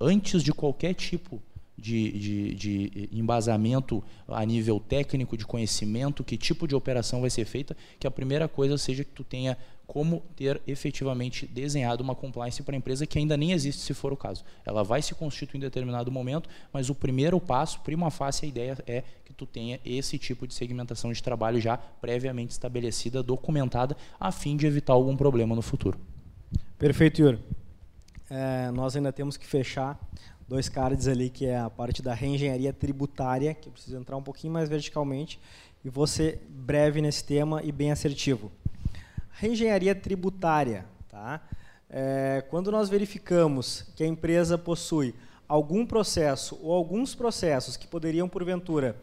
antes de qualquer tipo de, de, de, embasamento a nível técnico, de conhecimento, que tipo de operação vai ser feita, que a primeira coisa seja que tu tenha como ter efetivamente desenhado uma compliance para a empresa que ainda nem existe, se for o caso. Ela vai se constituir em determinado momento, mas o primeiro passo, prima facie, a ideia é que tu tenha esse tipo de segmentação de trabalho já previamente estabelecida, documentada, a fim de evitar algum problema no futuro. Perfeito, Yuri. É, nós ainda temos que fechar dois cards ali, que é a parte da reengenharia tributária, que eu preciso entrar um pouquinho mais verticalmente, e vou ser breve nesse tema e bem assertivo. Reengenharia tributária. Tá? É, quando nós verificamos que a empresa possui algum processo ou alguns processos que poderiam, porventura,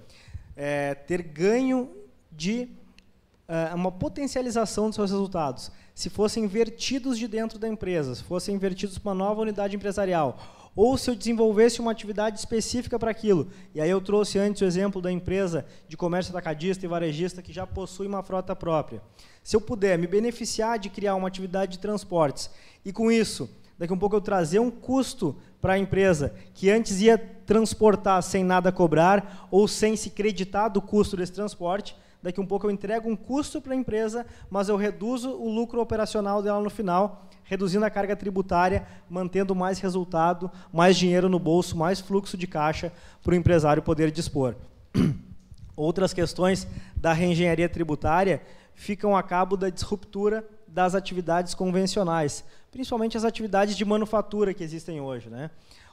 é, ter ganho de é, uma potencialização dos seus resultados, se fossem invertidos de dentro da empresa, se fossem invertidos para uma nova unidade empresarial, ou se eu desenvolvesse uma atividade específica para aquilo. E aí eu trouxe antes o exemplo da empresa de comércio atacadista e varejista que já possui uma frota própria. Se eu puder me beneficiar de criar uma atividade de transportes e com isso, daqui a um pouco eu trazer um custo para a empresa que antes ia transportar sem nada cobrar ou sem se creditar do custo desse transporte, daqui um pouco eu entrego um custo para a empresa, mas eu reduzo o lucro operacional dela no final reduzindo a carga tributária, mantendo mais resultado, mais dinheiro no bolso, mais fluxo de caixa para o empresário poder dispor. Outras questões da reengenharia tributária ficam a cabo da disruptura das atividades convencionais, principalmente as atividades de manufatura que existem hoje. Né?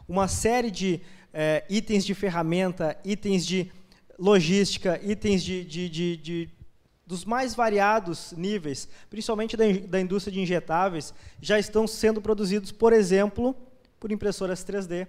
Uma série de é, itens de ferramenta, itens de logística, itens de, de, de, de dos mais variados níveis, principalmente da, da indústria de injetáveis, já estão sendo produzidos, por exemplo, por impressoras 3D.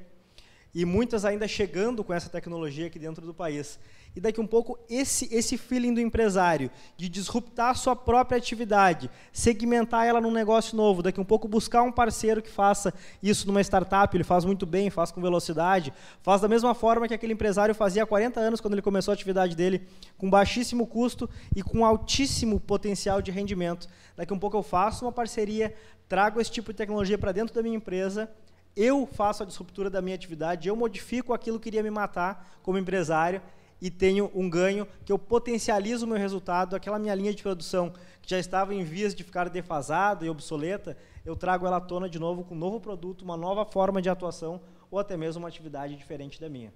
E muitas ainda chegando com essa tecnologia aqui dentro do país e daqui um pouco esse, esse feeling do empresário de disruptar a sua própria atividade, segmentar ela num negócio novo, daqui um pouco buscar um parceiro que faça isso numa startup, ele faz muito bem, faz com velocidade, faz da mesma forma que aquele empresário fazia há 40 anos quando ele começou a atividade dele, com baixíssimo custo e com altíssimo potencial de rendimento. Daqui um pouco eu faço uma parceria, trago esse tipo de tecnologia para dentro da minha empresa, eu faço a disruptura da minha atividade, eu modifico aquilo que iria me matar como empresário e tenho um ganho que eu potencializo o meu resultado, aquela minha linha de produção que já estava em vias de ficar defasada e obsoleta, eu trago ela à tona de novo com um novo produto, uma nova forma de atuação ou até mesmo uma atividade diferente da minha.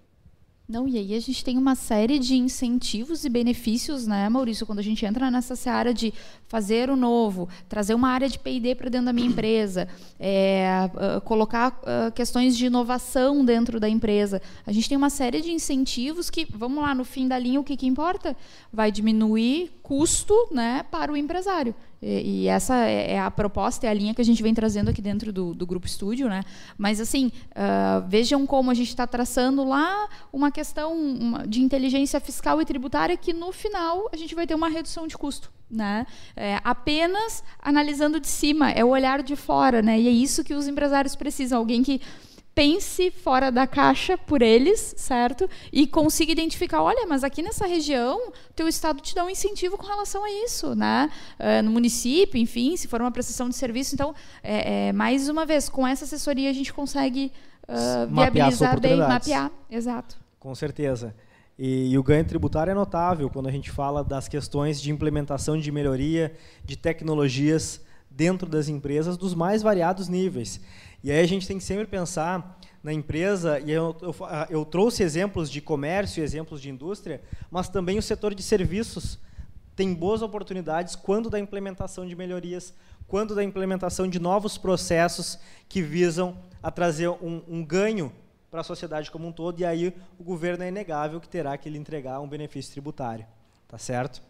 Não, e aí a gente tem uma série de incentivos e benefícios, né, Maurício, quando a gente entra nessa área de fazer o novo, trazer uma área de P&D para dentro da minha empresa, é, colocar uh, questões de inovação dentro da empresa. A gente tem uma série de incentivos que, vamos lá, no fim da linha, o que, que importa? Vai diminuir custo né, para o empresário. E, e, essa é, é a proposta, é a linha que a gente vem trazendo aqui dentro do, do Grupo Estúdio. Né? Mas, assim, uh, vejam como a gente está traçando lá uma questão de inteligência fiscal e tributária que, no final, a gente vai ter uma redução de custo. Né? É, apenas analisando de cima, é o olhar de fora. Né? E é isso que os empresários precisam. Alguém que pense fora da caixa por eles, certo? E consiga identificar, olha, mas aqui nessa região, teu estado te dá um incentivo com relação a isso, né? Uh, no município, enfim, se for uma prestação de serviço. Então, é, é, mais uma vez, com essa assessoria a gente consegue uh, viabilizar bem, mapear, exato. Com certeza. E, e, o ganho tributário é notável quando a gente fala das questões de implementação de melhoria, de tecnologias dentro das empresas dos mais variados níveis. E aí a gente tem que sempre pensar na empresa, e eu, eu, eu trouxe exemplos de comércio, exemplos de indústria, mas também o setor de serviços tem boas oportunidades quando da implementação de melhorias, quando da implementação de novos processos que visam a trazer um, um ganho para a sociedade como um todo, e aí o governo é inegável que terá que lhe entregar um benefício tributário. Tá certo?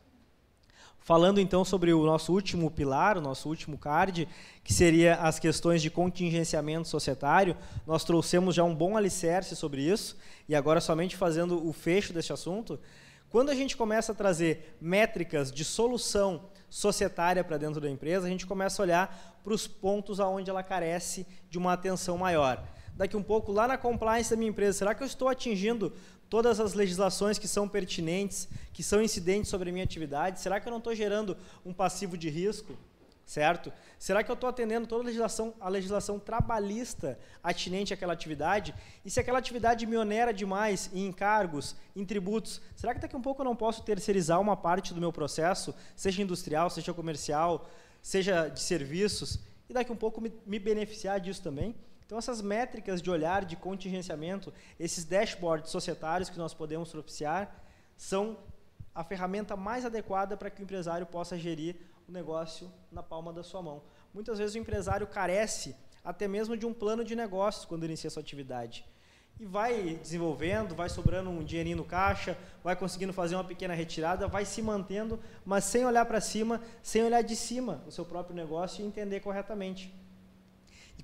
Falando então sobre o nosso último pilar, o nosso último card, que seria as questões de contingenciamento societário, nós trouxemos já um bom alicerce sobre isso, e agora somente fazendo o fecho deste assunto, quando a gente começa a trazer métricas de solução societária para dentro da empresa, a gente começa a olhar para os pontos aonde ela carece de uma atenção maior. Daqui um pouco, lá na compliance da minha empresa, será que eu estou atingindo todas as legislações que são pertinentes, que são incidentes sobre a minha atividade? Será que eu não estou gerando um passivo de risco? certo? Será que eu estou atendendo toda a legislação, a legislação trabalhista atinente àquela atividade? E se aquela atividade me onera demais em encargos, em tributos, será que daqui um pouco eu não posso terceirizar uma parte do meu processo, seja industrial, seja comercial, seja de serviços, e daqui um pouco me, me beneficiar disso também? Então, essas métricas de olhar, de contingenciamento, esses dashboards societários que nós podemos propiciar, são a ferramenta mais adequada para que o empresário possa gerir o negócio na palma da sua mão. Muitas vezes o empresário carece até mesmo de um plano de negócios quando inicia sua atividade. E vai desenvolvendo, vai sobrando um dinheirinho no caixa, vai conseguindo fazer uma pequena retirada, vai se mantendo, mas sem olhar para cima, sem olhar de cima o seu próprio negócio e entender corretamente.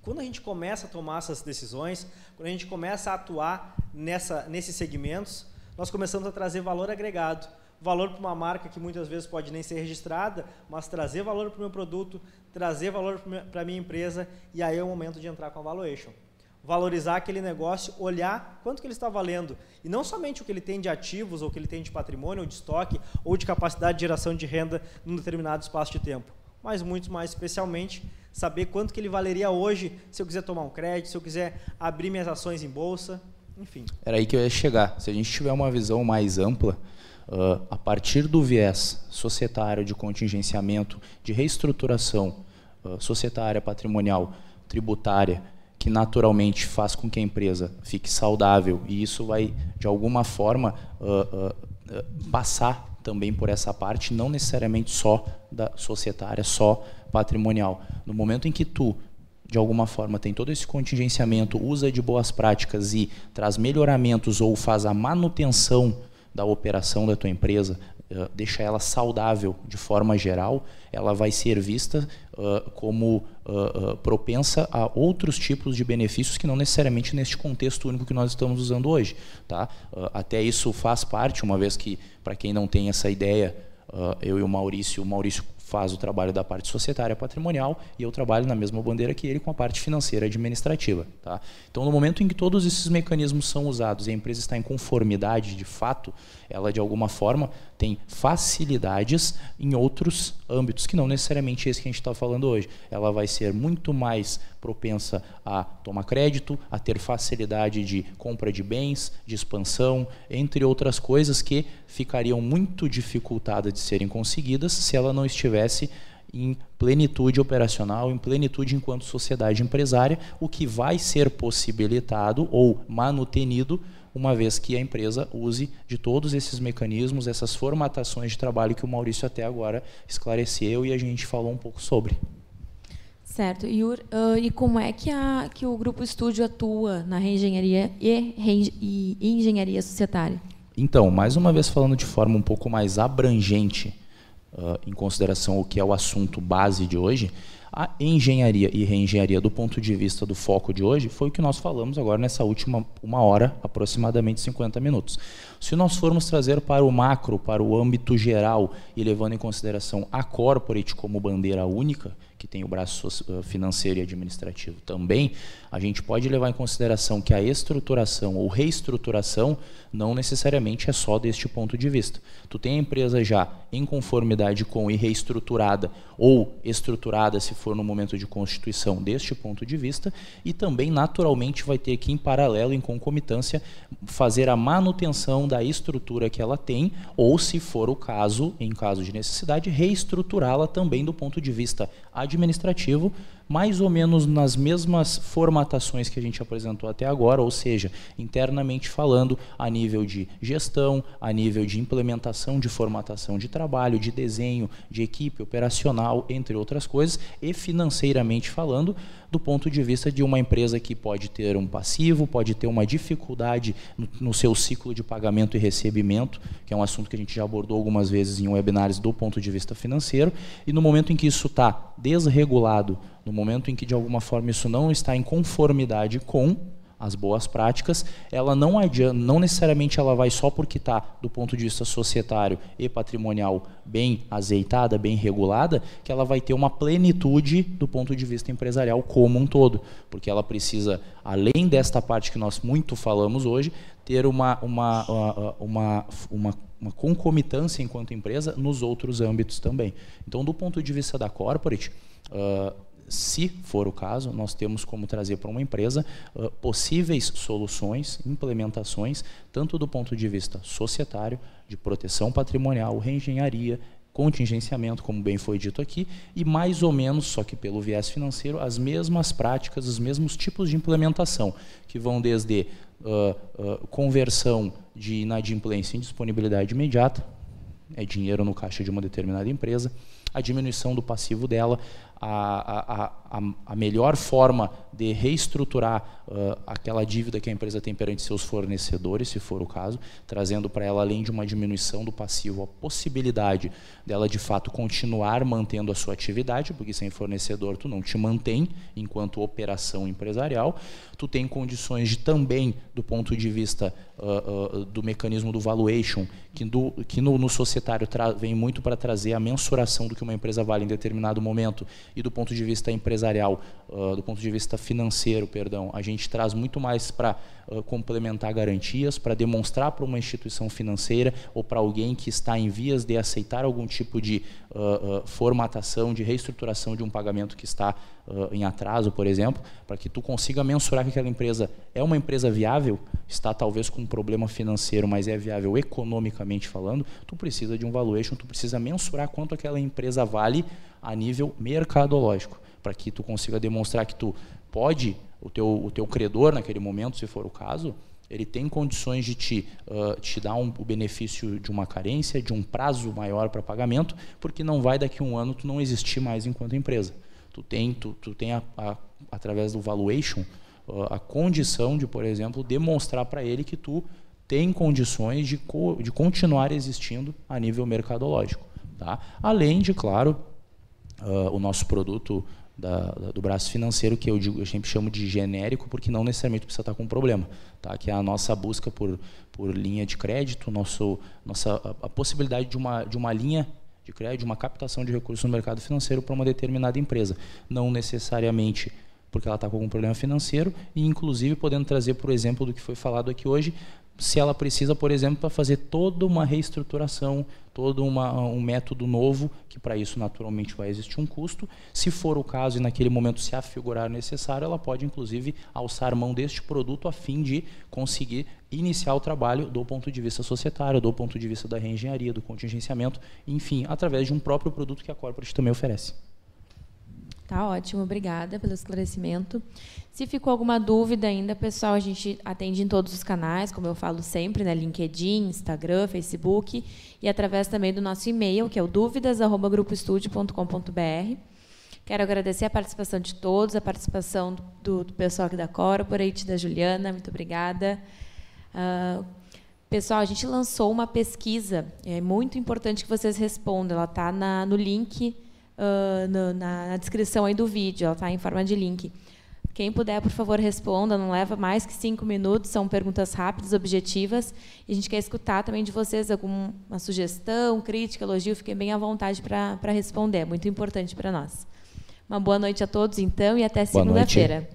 Quando a gente começa a tomar essas decisões, quando a gente começa a atuar nessa, nesses segmentos, nós começamos a trazer valor agregado valor para uma marca que muitas vezes pode nem ser registrada, mas trazer valor para o meu produto, trazer valor para a minha empresa, e aí é o momento de entrar com a valuation. Valorizar aquele negócio, olhar quanto que ele está valendo. E não somente o que ele tem de ativos, ou o que ele tem de patrimônio, ou de estoque, ou de capacidade de geração de renda num determinado espaço de tempo. Mas muito mais especialmente, saber quanto que ele valeria hoje se eu quiser tomar um crédito, se eu quiser abrir minhas ações em bolsa, enfim. Era aí que eu ia chegar. Se a gente tiver uma visão mais ampla, Uh, a partir do viés societário de contingenciamento, de reestruturação uh, societária, patrimonial, tributária, que naturalmente faz com que a empresa fique saudável e isso vai, de alguma forma, uh, passar também por essa parte, não necessariamente só da societária, só patrimonial. No momento em que tu de alguma forma tem todo esse contingenciamento, usa de boas práticas e traz melhoramentos ou faz a manutenção da operação da tua empresa, uh, deixa ela saudável de forma geral, ela vai ser vista uh, como uh, propensa a outros tipos de benefícios que não necessariamente neste contexto único que nós estamos usando hoje. Tá? até isso faz parte, uma vez que, para quem não tem essa ideia, eu e o Maurício, o Maurício faz o trabalho da parte societária patrimonial e eu trabalho na mesma bandeira que ele com a parte financeira administrativa. Tá? Então, no momento em que todos esses mecanismos são usados e a empresa está em conformidade de fato, ela de alguma forma tem facilidades em outros âmbitos, que não necessariamente esse que a gente está falando hoje. Ela vai ser muito mais propensa a tomar crédito, a ter facilidade de compra de bens, de expansão, entre outras coisas que ficariam muito dificultadas de serem conseguidas se ela não estivesse em plenitude operacional, em plenitude enquanto sociedade empresária, o que vai ser possibilitado ou manutenido uma vez que a empresa use de todos esses mecanismos, essas formatações de trabalho que o Maurício até agora esclareceu e a gente falou um pouco sobre. Certo. E, uh, e como é que, a, que o Grupo Estúdio atua na reengenharia e, e engenharia societária? Então, mais uma vez falando de forma um pouco mais abrangente, uh, em consideração o que é o assunto base de hoje, a engenharia e reengenharia do ponto de vista do foco de hoje foi o que nós falamos agora nessa última uma hora, aproximadamente 50 minutos. Se nós formos trazer para o macro, para o âmbito geral e levando em consideração a corporate como bandeira única, que tem o braço eh, financeiro e administrativo também, a gente pode levar em consideração que a estruturação ou reestruturação não necessariamente é só deste ponto de vista. Tu tem a empresa já em conformidade com e reestruturada ou estruturada se for no momento de constituição deste ponto de vista e também naturalmente vai ter que em paralelo em concomitância fazer a manutenção da estrutura que ela tem ou se for o caso, em caso de necessidade, reestruturá-la também do ponto de vista administrativo administrativo mais ou menos nas mesmas formatações que a gente apresentou até agora, ou seja, internamente falando, a nível de gestão, a nível de implementação de formatação de trabalho, de desenho, de equipe operacional, entre outras coisas, e financeiramente falando, do ponto de vista de uma empresa que pode ter um passivo, pode ter uma dificuldade no, seu ciclo de pagamento e recebimento, que é um assunto que a gente já abordou algumas vezes em webinars do ponto de vista financeiro, e no momento em que isso está desregulado, no momento em que de alguma forma isso não está em conformidade com as boas práticas, ela não adianta, não necessariamente ela vai só porque está do ponto de vista societário e patrimonial bem azeitada, bem regulada, que ela vai ter uma plenitude do ponto de vista empresarial como um todo, porque ela precisa, além desta parte que nós muito falamos hoje, ter uma, uma, uma, uma, uma concomitância enquanto empresa nos outros âmbitos também. Então, do ponto de vista da corporate, uh, se for o caso, nós temos como trazer para uma empresa uh, possíveis soluções, implementações, tanto do ponto de vista societário, de proteção patrimonial, reengenharia, contingenciamento, como bem foi dito aqui, e mais ou menos, só que pelo viés financeiro, as mesmas práticas, os mesmos tipos de implementação, que vão desde uh, uh, conversão de inadimplência em disponibilidade imediata, é dinheiro no caixa de uma determinada empresa, a diminuição do passivo dela, a, a, a, a melhor forma de reestruturar uh, aquela dívida que a empresa tem perante seus fornecedores, se for o caso, trazendo para ela, além de uma diminuição do passivo, a possibilidade dela de fato continuar mantendo a sua atividade, porque sem fornecedor tu não te mantém enquanto operação empresarial, tu tem condições de também, do ponto de vista uh, uh, do mecanismo do valuation, que, do, que no, no societário vem muito para trazer a mensuração do que uma empresa vale em determinado momento, e do ponto de vista empresarial, uh, do ponto de vista financeiro, perdão, a gente traz muito mais para uh, complementar garantias, para demonstrar para uma instituição financeira ou para alguém que está em vias de aceitar algum tipo de uh, formatação, de reestruturação de um pagamento que está em atraso, por exemplo, para que tu consiga mensurar que aquela empresa é uma empresa viável, está talvez com um problema financeiro, mas é viável economicamente falando, tu precisa de um valuation, tu precisa mensurar quanto aquela empresa vale a nível mercadológico, para que tu consiga demonstrar que tu pode, o teu, o teu credor naquele momento, se for o caso, ele tem condições de te, uh, te dar um, o benefício de uma carência, de um prazo maior para pagamento, porque não vai daqui a um ano tu não existir mais enquanto empresa. Tu tem, tu, tu tem a, a, através do valuation uh, a condição de, por exemplo, demonstrar para ele que tu tem condições de, co, de continuar existindo a nível mercadológico. Tá? Além de, claro, uh, o nosso produto da, do braço financeiro, que eu, digo, eu sempre chamo de genérico, porque não necessariamente precisa estar com um problema, tá? que é a nossa busca por, por linha de crédito, nosso, nossa, a, a possibilidade de uma, de uma linha de crédito, uma captação de recursos no mercado financeiro para uma determinada empresa. Não necessariamente porque ela está com algum problema financeiro, e inclusive podendo trazer, por exemplo, do que foi falado aqui hoje, se ela precisa, por exemplo, para fazer toda uma reestruturação, todo uma, um método novo, que para isso naturalmente vai existir um custo. Se for o caso e naquele momento se afigurar necessário, ela pode inclusive alçar mão deste produto a fim de conseguir iniciar o trabalho do ponto de vista societário, do ponto de vista da reengenharia, do contingenciamento, enfim, através de um próprio produto que a corporate também oferece. Tá ótimo, obrigada pelo esclarecimento. Se ficou alguma dúvida ainda, pessoal, a gente atende em todos os canais, como eu falo sempre, né? LinkedIn, Instagram, Facebook, e através também do nosso e-mail, que é o dúvidas@grupoestudio.com.br. Quero agradecer a participação de todos, a participação do, do pessoal aqui da Corporate, da Juliana, muito obrigada. Uh, pessoal, a gente lançou uma pesquisa, é muito importante que vocês respondam, ela está no link uh, no, na, na, descrição aí do vídeo, ela está em forma de link. Quem puder, por favor, responda, não leva mais que cinco minutos, são perguntas rápidas, objetivas, e a gente quer escutar também de vocês alguma sugestão, crítica, elogio, fiquem bem à vontade para responder, é muito importante para nós. Uma boa noite a todos, então, e até segunda-feira.